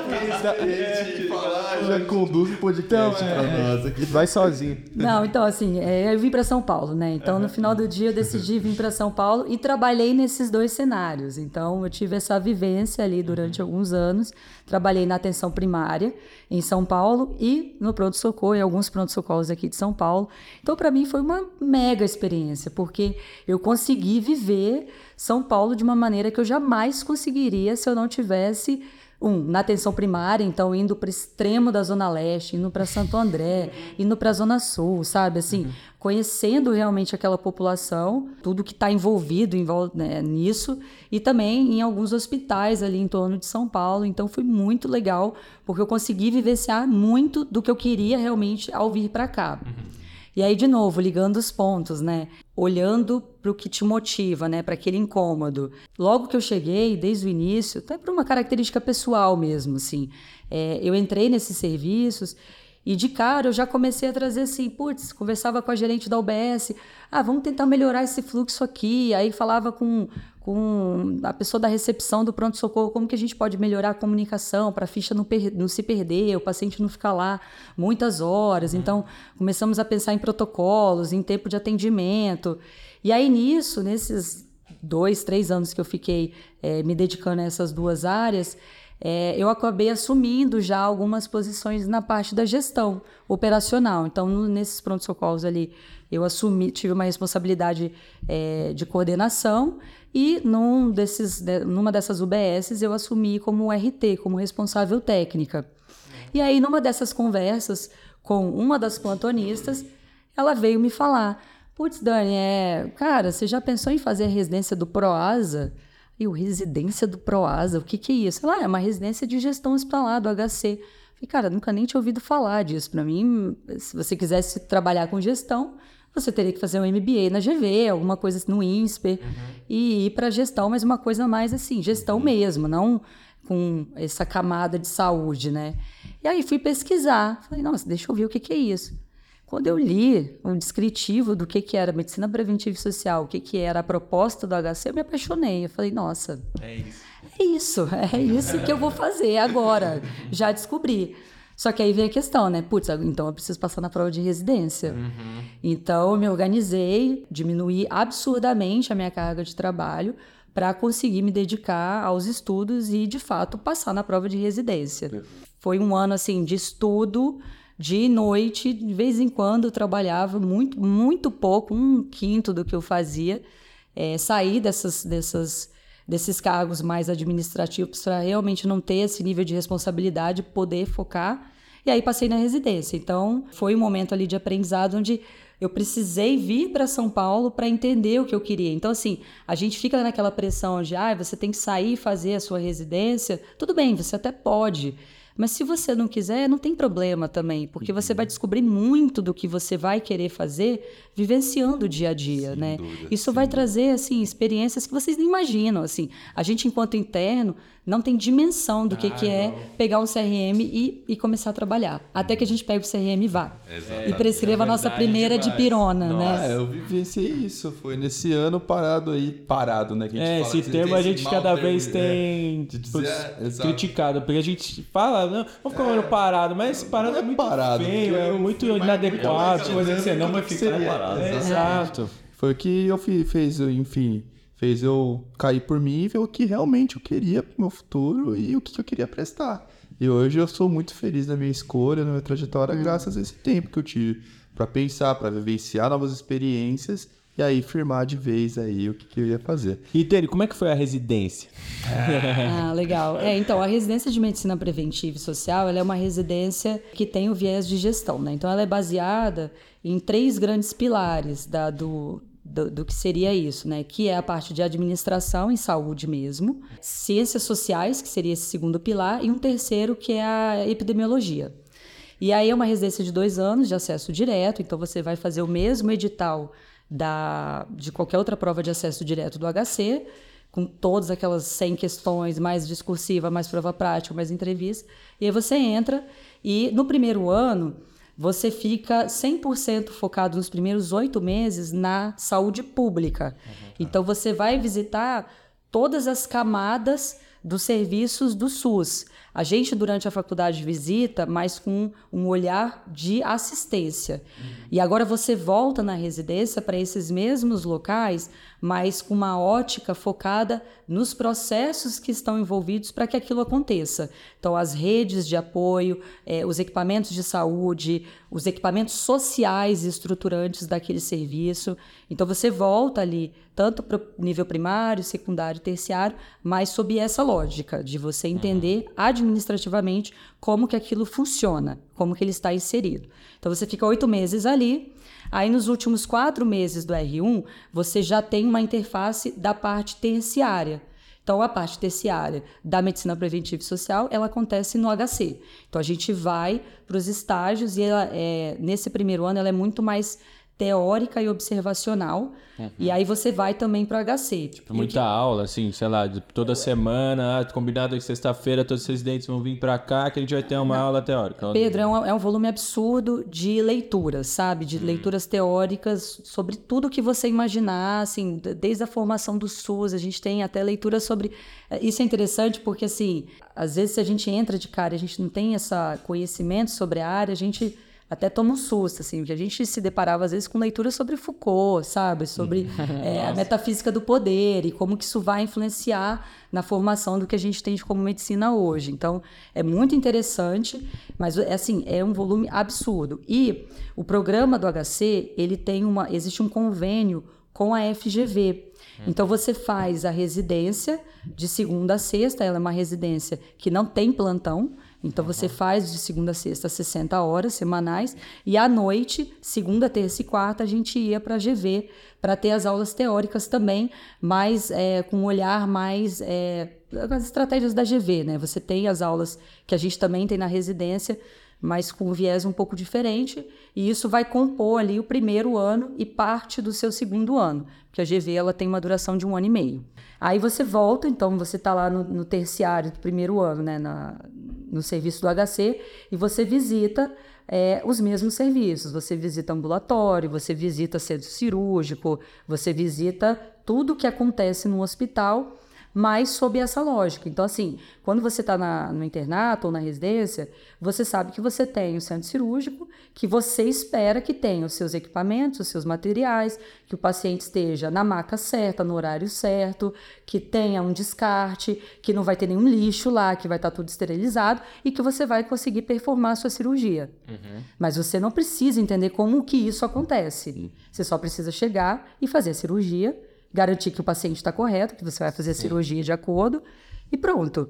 já conduz o podcast pra nós aqui. Vai sozinho. Não, então assim, é, eu vim para São Paulo, né? Então no final do dia eu decidi vir para São Paulo e trabalhei nesses dois cenários. Então eu tive essa vivência ali durante alguns anos. Trabalhei na atenção primária em São Paulo e no pronto socorro, em alguns pronto socorros aqui de São Paulo. Então para mim foi uma mega experiência, porque eu consegui viver São Paulo de uma maneira que eu jamais conseguiria se eu não tivesse um, na atenção primária, então indo para extremo da Zona Leste, indo para Santo André, indo para a Zona Sul, sabe? Assim, conhecendo realmente aquela população, tudo que está envolvido em né, nisso, e também em alguns hospitais ali em torno de São Paulo. Então foi muito legal, porque eu consegui vivenciar muito do que eu queria realmente ao vir para cá. E aí, de novo, ligando os pontos, né? Olhando para o que te motiva, né? Para aquele incômodo. Logo que eu cheguei, desde o início, até por uma característica pessoal mesmo, assim. é, eu entrei nesses serviços e de cara eu já comecei a trazer assim, putz, conversava com a gerente da UBS, ah, vamos tentar melhorar esse fluxo aqui. Aí falava com, com a pessoa da recepção do pronto-socorro, como que a gente pode melhorar a comunicação para a ficha não, não se perder, o paciente não ficar lá muitas horas. Então, começamos a pensar em protocolos, em tempo de atendimento. E aí, nisso, nesses dois, três anos que eu fiquei eh, me dedicando a essas duas áreas, eh, eu acabei assumindo já algumas posições na parte da gestão operacional. Então, nesses pronto-socorros ali, eu assumi, tive uma responsabilidade eh, de coordenação e num desses, de- numa dessas UBSs eu assumi como RT, como responsável técnica. E aí, numa dessas conversas com uma das plantonistas, ela veio me falar: Putz, Dani, é, cara, você já pensou em fazer a residência do Proasa? E o residência do Proasa, o que, que é isso? Ela "Ah, é uma residência de gestão hospitalar do HC. Falei, cara, nunca nem tinha ouvido falar disso. Para mim, se você quisesse trabalhar com gestão, você teria que fazer um MBA na GV, alguma coisa assim, no INSPER, e ir para gestão, mas uma coisa mais assim, gestão mesmo, não com essa camada de saúde, né? E aí fui pesquisar. Falei, nossa, deixa eu ver o que, que é isso. Quando eu li o descritivo do que, que era medicina preventiva e social, o que, que era a proposta do HC, eu me apaixonei. Eu falei, nossa, É isso. é isso, é isso que eu vou fazer agora. Já descobri. Só que aí vem a questão, né? Putz, então eu preciso passar na prova de residência. Então eu me organizei, diminuí absurdamente a minha carga de trabalho para conseguir me dedicar aos estudos e, de fato, passar na prova de residência. Foi um ano assim de estudo, de noite, de vez em quando trabalhava muito, muito pouco, um quinto do que eu fazia. É, sair dessas, dessas, desses cargos mais administrativos para realmente não ter esse nível de responsabilidade, poder focar. E aí passei na residência. Então, foi um momento ali de aprendizado onde eu precisei vir para São Paulo para entender o que eu queria. Então, assim, a gente fica naquela pressão de, ah, você tem que sair e fazer a sua residência. Tudo bem, você até pode. Mas se você não quiser, não tem problema também, porque você vai descobrir muito do que você vai querer fazer vivenciando o dia a dia, sem né? Dúvida, Isso vai dúvida. trazer assim experiências que vocês não imaginam, assim. A gente enquanto interno não tem dimensão do que, ah, que é pegar um CRM e, e começar a trabalhar. Até que a gente pega o CRM e vá. Exatamente. E prescreva a nossa primeira de pirona, né? Nossa, né? É, eu vivenciei isso. Foi nesse ano parado aí, parado, né? é, esse termo a gente cada vez tem é, dizer, criticado. Porque a gente fala, não, vamos ficar um ano parado, mas esse parado é, é muito parado, feio, é muito inadequado. Coisa que você não vai ficar parado. Exato. Foi o que eu fiz, enfim fez eu cair por mim e ver o que realmente eu queria pro meu futuro e o que eu queria prestar. E hoje eu sou muito feliz na minha escolha, na minha trajetória, graças a esse tempo que eu tive para pensar, para vivenciar novas experiências e aí firmar de vez aí o que, que eu ia fazer. E Tere, como é que foi a residência? ah, [LAUGHS] legal. É, então, a residência de medicina preventiva e social, ela é uma residência que tem o viés de gestão, né? Então ela é baseada em três grandes pilares da, do, do, do, que seria isso, né? Que é a parte de administração em saúde mesmo, ciências sociais, que seria esse segundo pilar, e um terceiro que é a epidemiologia. E aí é uma residência de dois anos de acesso direto, então você vai fazer o mesmo edital da, de qualquer outra prova de acesso direto do HC, com todas aquelas 100 questões, mais discursiva, mais prova prática, mais entrevista. E aí você entra e no primeiro ano você fica 100% focado nos primeiros oito meses na saúde pública. Uhum, Então, você vai visitar todas as camadas dos serviços do SUS. A gente, durante a faculdade, visita, mas com um olhar de assistência. Uhum. E agora você volta na residência para esses mesmos locais, mas com uma ótica focada nos processos que estão envolvidos para que aquilo aconteça. Então, as redes de apoio, eh, os equipamentos de saúde, os equipamentos sociais e estruturantes daquele serviço. Então, você volta ali, tanto para o nível primário, secundário, terciário, mas sob essa lógica de você entender administrativamente como que aquilo funciona, como que ele está inserido. Então, você fica oito meses ali Aí, nos últimos quatro meses do R1, você já tem uma interface da parte terciária. Então, a parte terciária da medicina preventiva e social, ela acontece no HC. Então, a gente vai para os estágios e ela, é, nesse primeiro ano ela é muito mais teórica e observacional. Uhum. E aí você vai também para HC. Tipo, muita que... aula, assim, sei lá, toda semana, ah, combinado que sexta-feira todos os residentes vão vir para cá, que a gente vai ter uma Não. aula teórica. Pedro, é um, é um, volume absurdo de leituras, sabe? De hum. leituras teóricas sobre tudo que você imaginar, assim, desde a formação do SUS, a gente tem até leituras sobre... Eh, isso é interessante porque, assim, às vezes se a gente entra de cara e a gente não tem esse conhecimento sobre a área, a gente até toma um susto, assim, porque a gente se deparava às vezes com leituras sobre Foucault, sabe? Sobre é, [LAUGHS] a metafísica do poder e como que isso vai influenciar na formação do que a gente tem como medicina hoje. Então, é muito interessante, mas é assim, é um volume absurdo. E o programa do HC, ele tem uma, existe um convênio com a FGV. Então você faz a residência de segunda a sexta, ela é uma residência que não tem plantão, então você faz de segunda a sexta 60 horas semanais e à noite, segunda, terça e quarta, a gente ia para a GV para ter as aulas teóricas também, mas é, com um olhar mais é, as estratégias da GV, né? Você tem as aulas que a gente também tem na residência, mas com um viés um pouco diferente, e isso vai compor ali o primeiro ano e parte do seu segundo ano, porque a GV ela tem uma duração de um ano e meio. Aí você volta, então você está lá no, no, terciário do primeiro ano, né, na, no serviço do HC, e você visita é, os mesmos serviços. Você visita ambulatório, você visita centro cirúrgico, você visita tudo que acontece no hospital, mas sob essa lógica. Então, assim, quando você está no internato ou na residência, você sabe que você tem o centro cirúrgico, que você espera que tenha os seus equipamentos, os seus materiais, que o paciente esteja na maca certa, no horário certo, que tenha um descarte, que não vai ter nenhum lixo lá, que vai estar tá tudo esterilizado e que você vai conseguir performar a sua cirurgia. Uhum. Mas você não precisa entender como que isso acontece. Você só precisa chegar e fazer a cirurgia garantir que o paciente está correto, que você vai fazer a cirurgia de acordo e pronto.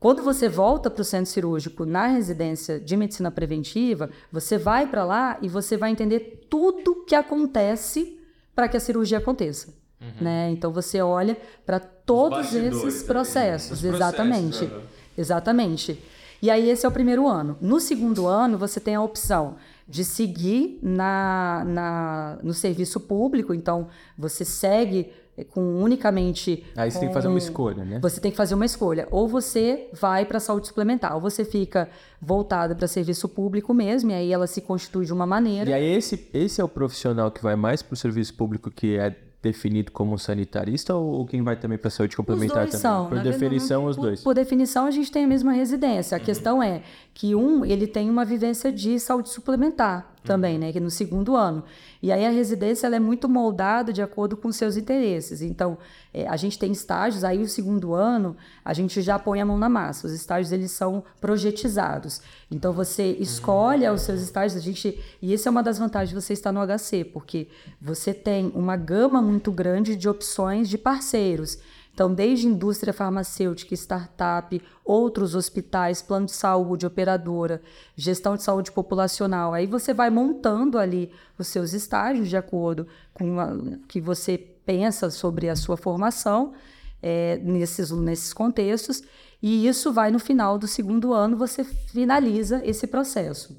Quando você volta para o centro cirúrgico na residência de medicina preventiva, você vai para lá e você vai entender tudo que acontece para que a cirurgia aconteça. Uhum. Né? Então você olha para todos esses processos, exatamente. Processos, Exatamente. E aí esse é o primeiro ano. No segundo ano, você tem a opção de seguir na, na, no serviço público, então você segue com unicamente. Aí você com, tem que fazer uma escolha, né? Você tem que fazer uma escolha. Ou você vai para a saúde suplementar, ou você fica voltada para serviço público mesmo, e aí ela se constitui de uma maneira. E aí esse, esse é o profissional que vai mais para o serviço público, que é definido como sanitarista ou quem vai também para saúde complementar também? São. Por definição, verdade, os dois. Por, por, definição, a gente tem a mesma residência. A uhum. questão é que um, ele tem uma vivência de saúde suplementar também, né? Que no segundo ano. E aí a residência ela é muito moldada de acordo com seus interesses. Então, é, a gente tem estágios, aí o segundo ano a gente já põe a mão na massa. Os estágios eles são projetizados. Então você escolhe os seus estágios, a gente e essa é uma das vantagens de você estar no HC, porque você tem uma gama muito grande de opções de parceiros. Então, desde indústria farmacêutica, startup, outros hospitais, plano de saúde, operadora, gestão de saúde populacional. Aí você vai montando ali os seus estágios de acordo com o que você pensa sobre a sua formação é, nesses, nesses contextos. E isso vai no final do segundo ano, você finaliza esse processo.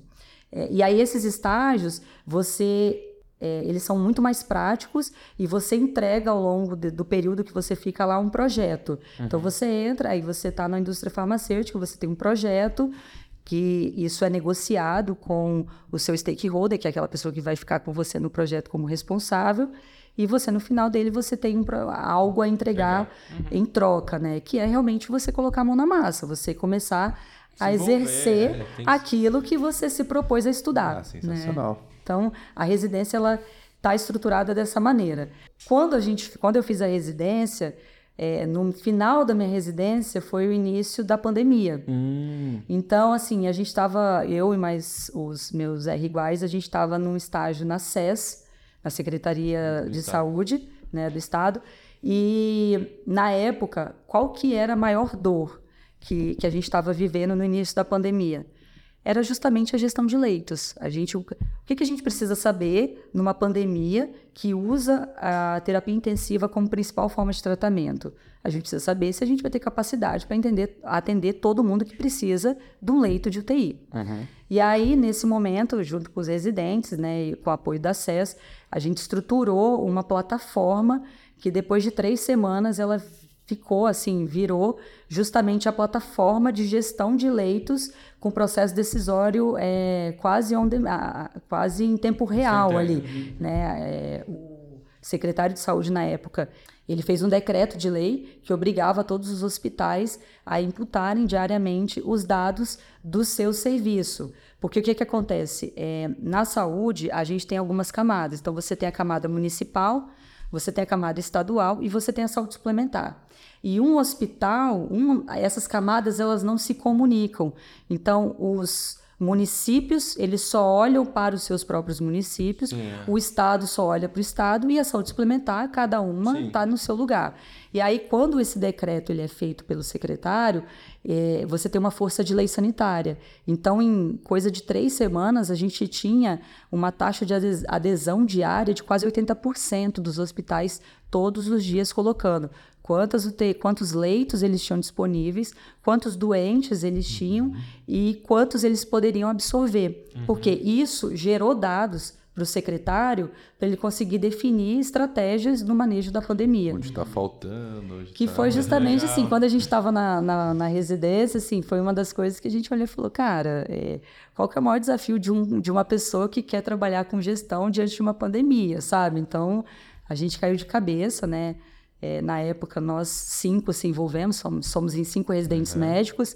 É, e aí, esses estágios, você é, eles são muito mais práticos e você entrega ao longo de, do período que você fica lá um projeto. Uhum. Então você entra, aí você está na indústria farmacêutica, você tem um projeto que isso é negociado com o seu stakeholder, que é aquela pessoa que vai ficar com você no projeto como responsável, e você no final dele você tem um, algo a entregar uhum. em troca, né? Que é realmente você colocar a mão na massa, você começar a exercer é, aquilo que você se propôs a estudar. Ah, sensacional. Né? Então, a residência ela está estruturada dessa maneira. Quando a gente, quando eu fiz a residência, é, no final da minha residência foi o início da pandemia. Hum. Então, assim, a gente estava, eu e mais os meus R iguais, a gente estava num estágio na SES, na Secretaria de Saúde né, do Estado, e na época, qual que era a maior dor que, que a gente estava vivendo no início da pandemia? Era justamente a gestão de leitos. A gente, o que, que a gente precisa saber numa pandemia que usa a terapia intensiva como principal forma de tratamento? A gente precisa saber se a gente vai ter capacidade para atender todo mundo que precisa de um leito de UTI. Uhum. E aí, nesse momento, junto com os residentes, né, e com o apoio da SES, a gente estruturou uma plataforma que depois de três semanas ela ficou assim, virou justamente a plataforma de gestão de leitos com processo decisório é, quase, on quase em tempo real ali. Né? É, o secretário de saúde na época ele fez um decreto de lei que obrigava todos os hospitais a imputarem diariamente os dados do seu serviço. Porque o que, que acontece? É, na saúde, a gente tem algumas camadas. Então, você tem a camada municipal, você tem a camada estadual e você tem a saúde suplementar. E um hospital, um, essas camadas elas não se comunicam. Então, os municípios, eles só olham para os seus próprios municípios, Sim. o Estado só olha para o Estado e a saúde suplementar, cada uma está no seu lugar. E aí, quando esse decreto ele é feito pelo secretário, é, você tem uma força de lei sanitária. Então, em coisa de três semanas, a gente tinha uma taxa de adesão diária de quase 80% dos hospitais todos os dias colocando quantas UTI, quantos leitos eles tinham disponíveis, quantos doentes eles tinham uhum. e quantos eles poderiam absorver. Uhum. Porque isso gerou dados para o secretário para ele conseguir definir estratégias no manejo da pandemia. Onde está faltando. Onde que tá foi justamente assim, quando a gente estava na, na, na, residência, assim, foi uma das coisas que a gente olhou e falou, cara, é, qual que é o maior desafio de, um, de uma pessoa que quer trabalhar com gestão diante de uma pandemia, sabe? Então, a gente caiu de cabeça, né? É, na época, nós cinco se envolvemos, somos, somos em cinco residentes uhum. médicos,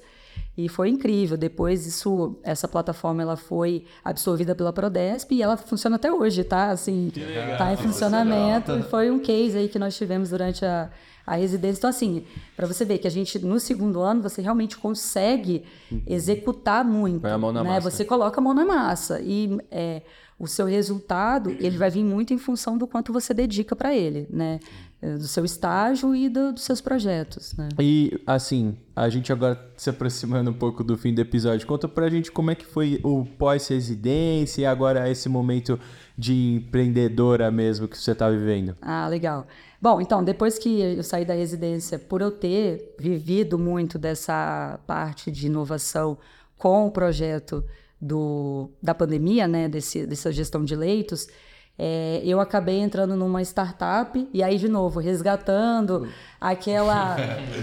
e foi incrível. Depois, isso, essa plataforma ela foi absorvida pela Prodesp e ela funciona até hoje, tá? Assim, tá em funcionamento. E foi um case aí que nós tivemos durante a, a residência. Então, assim, para você ver que a gente, no segundo ano, você realmente consegue uhum. executar muito. Põe a mão na né? massa. Você coloca a mão na massa. E é, o seu resultado, ele vai vir muito em função do quanto você dedica para ele, né? É, do seu estágio e do, dos seus projetos, né? E, assim, a gente agora se aproximando um pouco do fim do episódio, conta pra gente como é que foi o pós-residência e agora esse momento de empreendedora mesmo que você tá vivendo. Ah, legal. Bom, então, depois que eu saí da residência, por eu ter vivido muito dessa parte de inovação com o projeto do, da pandemia, né, desse, dessa gestão de leitos, é, eu acabei entrando numa startup e aí de novo resgatando aquela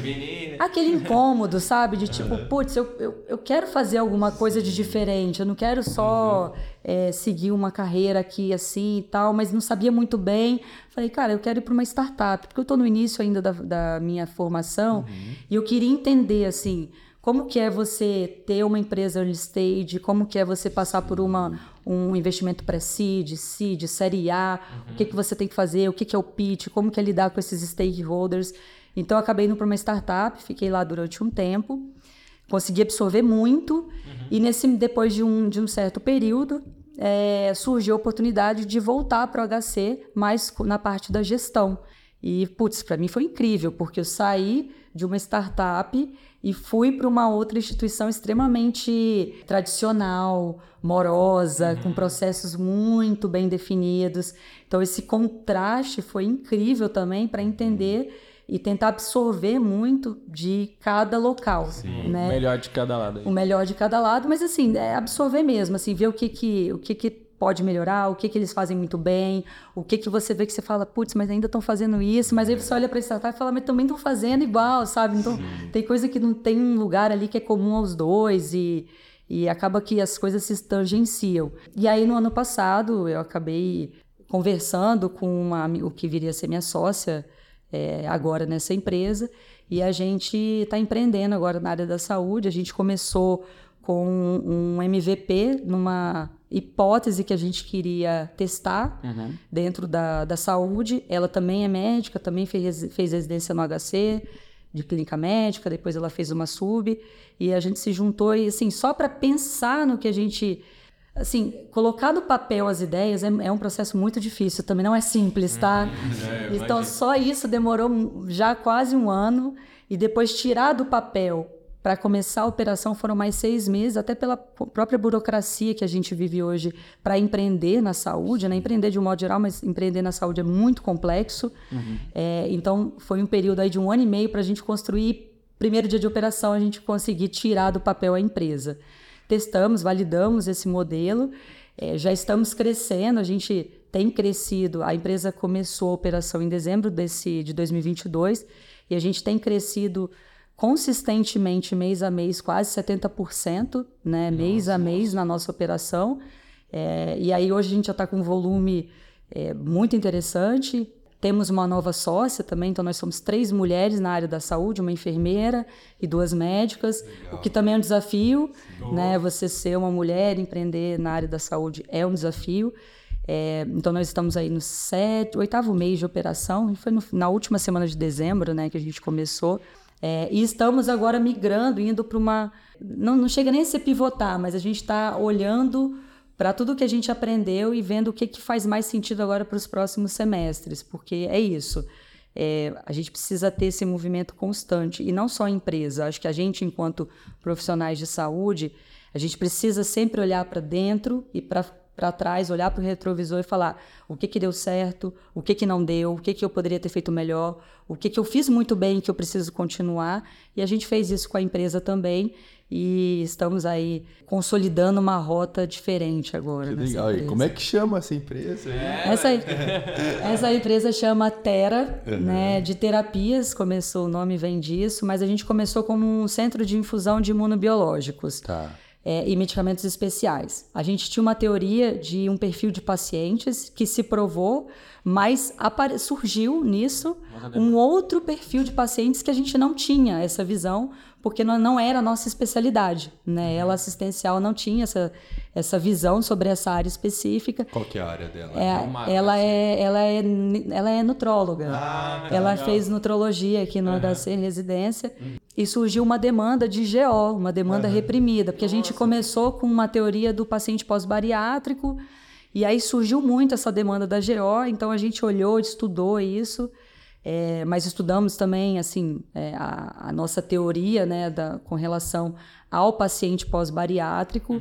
[LAUGHS] aquele incômodo, sabe, de tipo, putz, eu, eu, eu, quero fazer alguma coisa de diferente, eu não quero só uhum. é, seguir uma carreira aqui assim e tal, mas não sabia muito bem. Falei, cara, eu quero ir para uma startup, porque eu estou no início ainda da, da minha formação uhum. e eu queria entender assim como que é você ter uma empresa early stage, como que é você passar por uma, um investimento pré-seed, seed, série A, uhum. o que, que você tem que fazer, o que, que é o pitch, como que é lidar com esses stakeholders. Então, eu acabei indo para uma startup, fiquei lá durante um tempo, consegui absorver muito, uhum. e nesse depois de um, de um certo período, é, surgiu a oportunidade de voltar para o HC, mais na parte da gestão. E, putz, para mim foi incrível, porque eu saí de uma startup e fui para uma outra instituição extremamente tradicional, morosa, uhum. com processos muito bem definidos. Então, esse contraste foi incrível também para entender e tentar absorver muito de cada local. Sim, né? O melhor de cada lado. Aí. O melhor de cada lado, mas assim, é absorver mesmo, assim, ver o que que, o que, que pode melhorar, o que, que eles fazem muito bem, o que, que você vê que você fala, putz, mas ainda estão fazendo isso, mas aí você olha para startup e fala, mas também estão fazendo igual, sabe? Então, Sim. tem coisa que não tem um lugar ali que é comum aos dois e, e acaba que as coisas se tangenciam. E aí, no ano passado, eu acabei conversando com uma, o que viria a ser minha sócia é, agora nessa empresa, e a gente está empreendendo agora na área da saúde. A gente começou com um MVP numa hipótese que a gente queria testar uhum. dentro da, da saúde. Ela também é médica, também fez, fez residência no HC, de clínica médica, depois ela fez uma sub, e a gente se juntou, e assim, só para pensar no que a gente. Assim, colocar no papel as ideias é, é um processo muito difícil, também não é simples, tá? Uhum. [LAUGHS] É, então, só isso demorou já quase um ano, e depois tirar do papel para começar a operação foram mais seis meses, até pela própria burocracia que a gente vive hoje para empreender na saúde, né? Empreender de um modo geral, mas empreender na saúde é muito complexo. Uhum. É, então, foi um período aí de um ano e meio para a gente construir. Primeiro dia de operação, a gente conseguir tirar do papel a empresa. Testamos, validamos esse modelo, é, já estamos crescendo, a gente tem crescido. A empresa começou a operação em dezembro desse, de 2022 e a gente tem crescido consistentemente, mês a mês, quase 70%, né? Nossa, mês a mês na nossa operação. É, e aí hoje a gente já está com um volume é, muito interessante. Temos uma nova sócia também, então nós somos três mulheres na área da saúde, uma enfermeira e duas médicas, Legal. o que também é um desafio, né? Você ser uma mulher, empreender na área da saúde é um desafio. É, então nós estamos aí no sete, oitavo mês de operação, foi no, na última semana de dezembro, né, que a gente começou. É, e estamos agora migrando, indo para uma. Não, não chega nem a ser pivotar, mas a gente está olhando para tudo que a gente aprendeu e vendo o que, que faz mais sentido agora para os próximos semestres, porque é isso. É, a gente precisa ter esse movimento constante, e não só a empresa. Acho que a gente, enquanto profissionais de saúde, a gente precisa sempre olhar para dentro e para para trás, olhar para o retrovisor e falar o que, que deu certo, o que, que não deu, o que, que eu poderia ter feito melhor, o que, que eu fiz muito bem e que eu preciso continuar. E a gente fez isso com a empresa também e estamos aí consolidando uma rota diferente agora. Que legal. E como é que chama essa empresa? É. Essa, essa empresa chama Terra, uhum. né, de terapias, começou, o nome vem disso, mas a gente começou como um centro de infusão de imunobiológicos. Tá. É, e medicamentos especiais. A gente tinha uma teoria de um perfil de pacientes que se provou, mas surgiu nisso um outro perfil de pacientes que a gente não tinha essa visão, porque não, era a nossa especialidade. Né? Ela assistencial não tinha essa, essa visão sobre essa área específica. Qual que é a área dela? É, ela, é, ela, é, ela é nutróloga. ela fez nutrologia aqui no HC Residência. E surgiu uma demanda de GO, uma demanda reprimida, porque a gente começou com uma teoria do paciente pós-bariátrico, e aí surgiu muito essa demanda da GO, então a gente olhou, estudou isso, é, mas estudamos também assim é, a, a nossa teoria né, da, com relação ao paciente pós-bariátrico.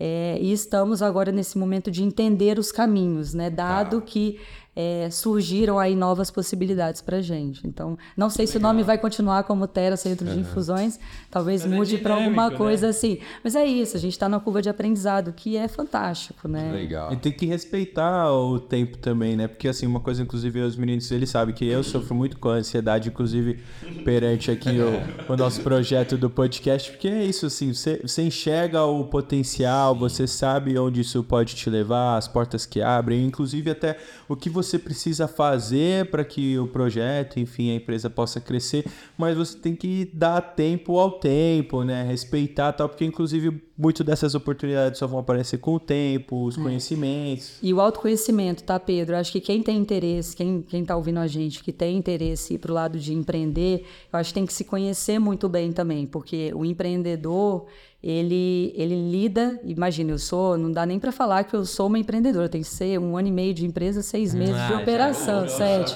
É, e estamos agora nesse momento de entender os caminhos, né? Dado que é, surgiram aí novas possibilidades para gente. Então, não sei se o nome vai continuar como Tera Centro de Infusões, talvez Mas é mude para alguma dinâmico, coisa assim. Mas é isso, a gente está na curva de aprendizado, que é fantástico, né? Legal. E tem que respeitar o tempo também, né? Porque assim, uma coisa, inclusive, os meninos, eles sabem que eu sofro muito com a ansiedade, inclusive, perante aqui o, o nosso projeto do podcast, porque é isso, assim, você, você enxerga o potencial, você sabe onde isso pode te levar, as portas que abrem, inclusive até o que você precisa fazer para que o projeto, enfim, a empresa possa crescer, mas você tem que dar tempo ao tempo, né? Respeitar tal, porque inclusive muito dessas oportunidades só vão aparecer com o tempo, os conhecimentos. E o autoconhecimento, tá, Pedro? Acho que quem tem interesse, quem, quem tá ouvindo a gente, que tem interesse para o lado de empreender, eu acho que tem que se conhecer muito bem também, porque o empreendedor, ele, ele lida, imagina, eu sou, não dá nem para falar que eu sou uma empreendedora, tem que ser um ano e meio de empresa, seis meses de operação, sete.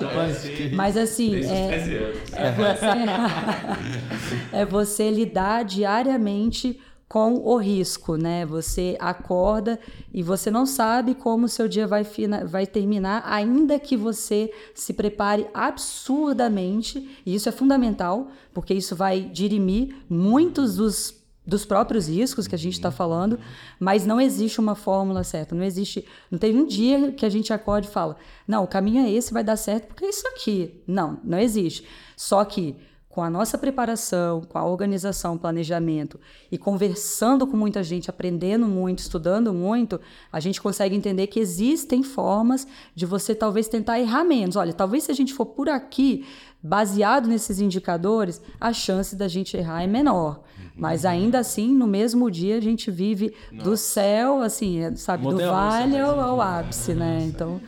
Mas assim, é, é você, [LAUGHS] é você lidar diariamente com o risco, né? Você acorda e você não sabe como o seu dia vai, fina- vai terminar, ainda que você se prepare absurdamente, e isso é fundamental, porque isso vai dirimir muitos dos, dos próprios riscos que a gente está falando, mas não existe uma fórmula certa, não existe, não tem um dia que a gente acorde e fala, não, o caminho é esse, vai dar certo, porque é isso aqui. Não, não existe. Só que com a nossa preparação, com a organização, planejamento e conversando com muita gente, aprendendo muito, estudando muito, a gente consegue entender que existem formas de você talvez tentar errar menos. Olha, talvez se a gente for por aqui, baseado nesses indicadores, a chance da gente errar é menor. Mas ainda assim, no mesmo dia, a gente vive do céu, assim, é, sabe, do Montanha-russa, vale ao, ao ápice, né? Então,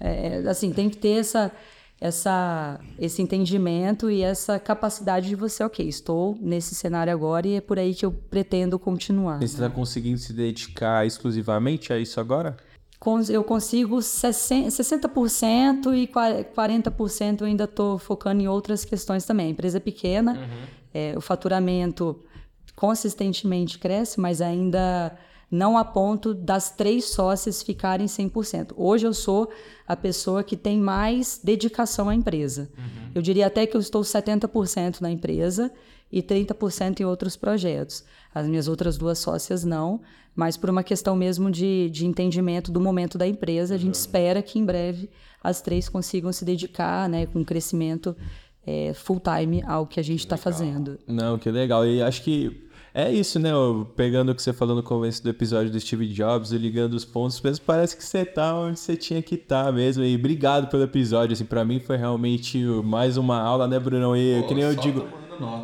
é, assim, tem que ter essa, essa, esse entendimento e essa capacidade de você, ok, estou nesse cenário agora e é por aí que eu pretendo continuar. Você está conseguindo se dedicar exclusivamente a isso agora? Eu consigo 60%, 60% e 40% eu ainda estou focando em outras questões também. A empresa é pequena, é, o faturamento consistentemente cresce, mas ainda não a ponto das três sócias ficarem 100%. Hoje eu sou a pessoa que tem mais dedicação à empresa. Eu diria até que eu estou 70% na empresa e 30% em outros projetos. As minhas outras duas sócias não, mas por uma questão mesmo de, de entendimento do momento da empresa, a gente espera que em breve as três consigam se dedicar né, com crescimento é, full time ao que a gente está fazendo. Não, que legal. E acho que é isso, né? Pegando o que você falou no começo do episódio do Steve Jobs e ligando os pontos, mesmo parece que você tá onde você tinha que estar mesmo. E obrigado pelo episódio. Assim, para mim foi realmente mais uma aula, né, Brunão? E que nem eu digo.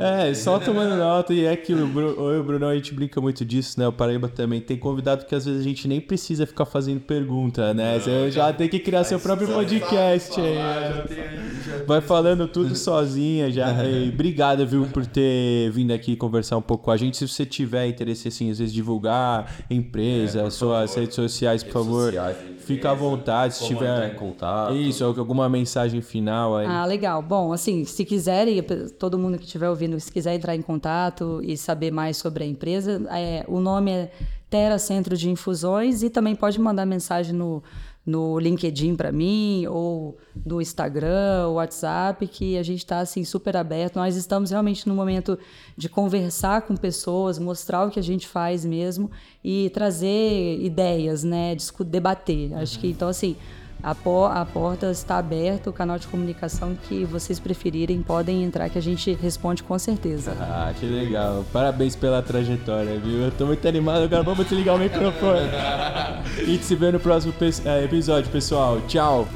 É, só tomando nota e é que o Bru- eu e o Brunão a gente brinca muito disso, né? O Paraíba também tem convidado que às vezes a gente nem precisa ficar fazendo pergunta, né? Você já tem que criar seu próprio podcast aí. Vai falando tudo sozinha já. E obrigado, viu, por ter vindo aqui conversar um pouco com a gente. Se você tiver interesse, assim, às vezes divulgar empresa, suas redes sociais, por favor, sociais, fica à vontade. Se tiver entrar em contato. isso, alguma mensagem final aí. Ah, legal. Bom, assim, se quiserem, todo mundo que estiver ouvindo, se quiser entrar em contato e saber mais sobre a empresa, é, o nome é Terra Centro de Infusões e também pode mandar mensagem no, no LinkedIn para mim ou no Instagram, WhatsApp, que a gente está assim super aberto. Nós estamos realmente no momento de conversar com pessoas, mostrar o que a gente faz mesmo e trazer ideias, né, debater. Acho que então assim A, por, a porta está aberta, o canal de comunicação que vocês preferirem podem entrar que a gente responde com certeza. Ah, que legal. Parabéns pela trajetória, viu? Eu tô muito animado, agora vamos desligar o microfone. [LAUGHS] e se vê no próximo episódio, pessoal. Tchau.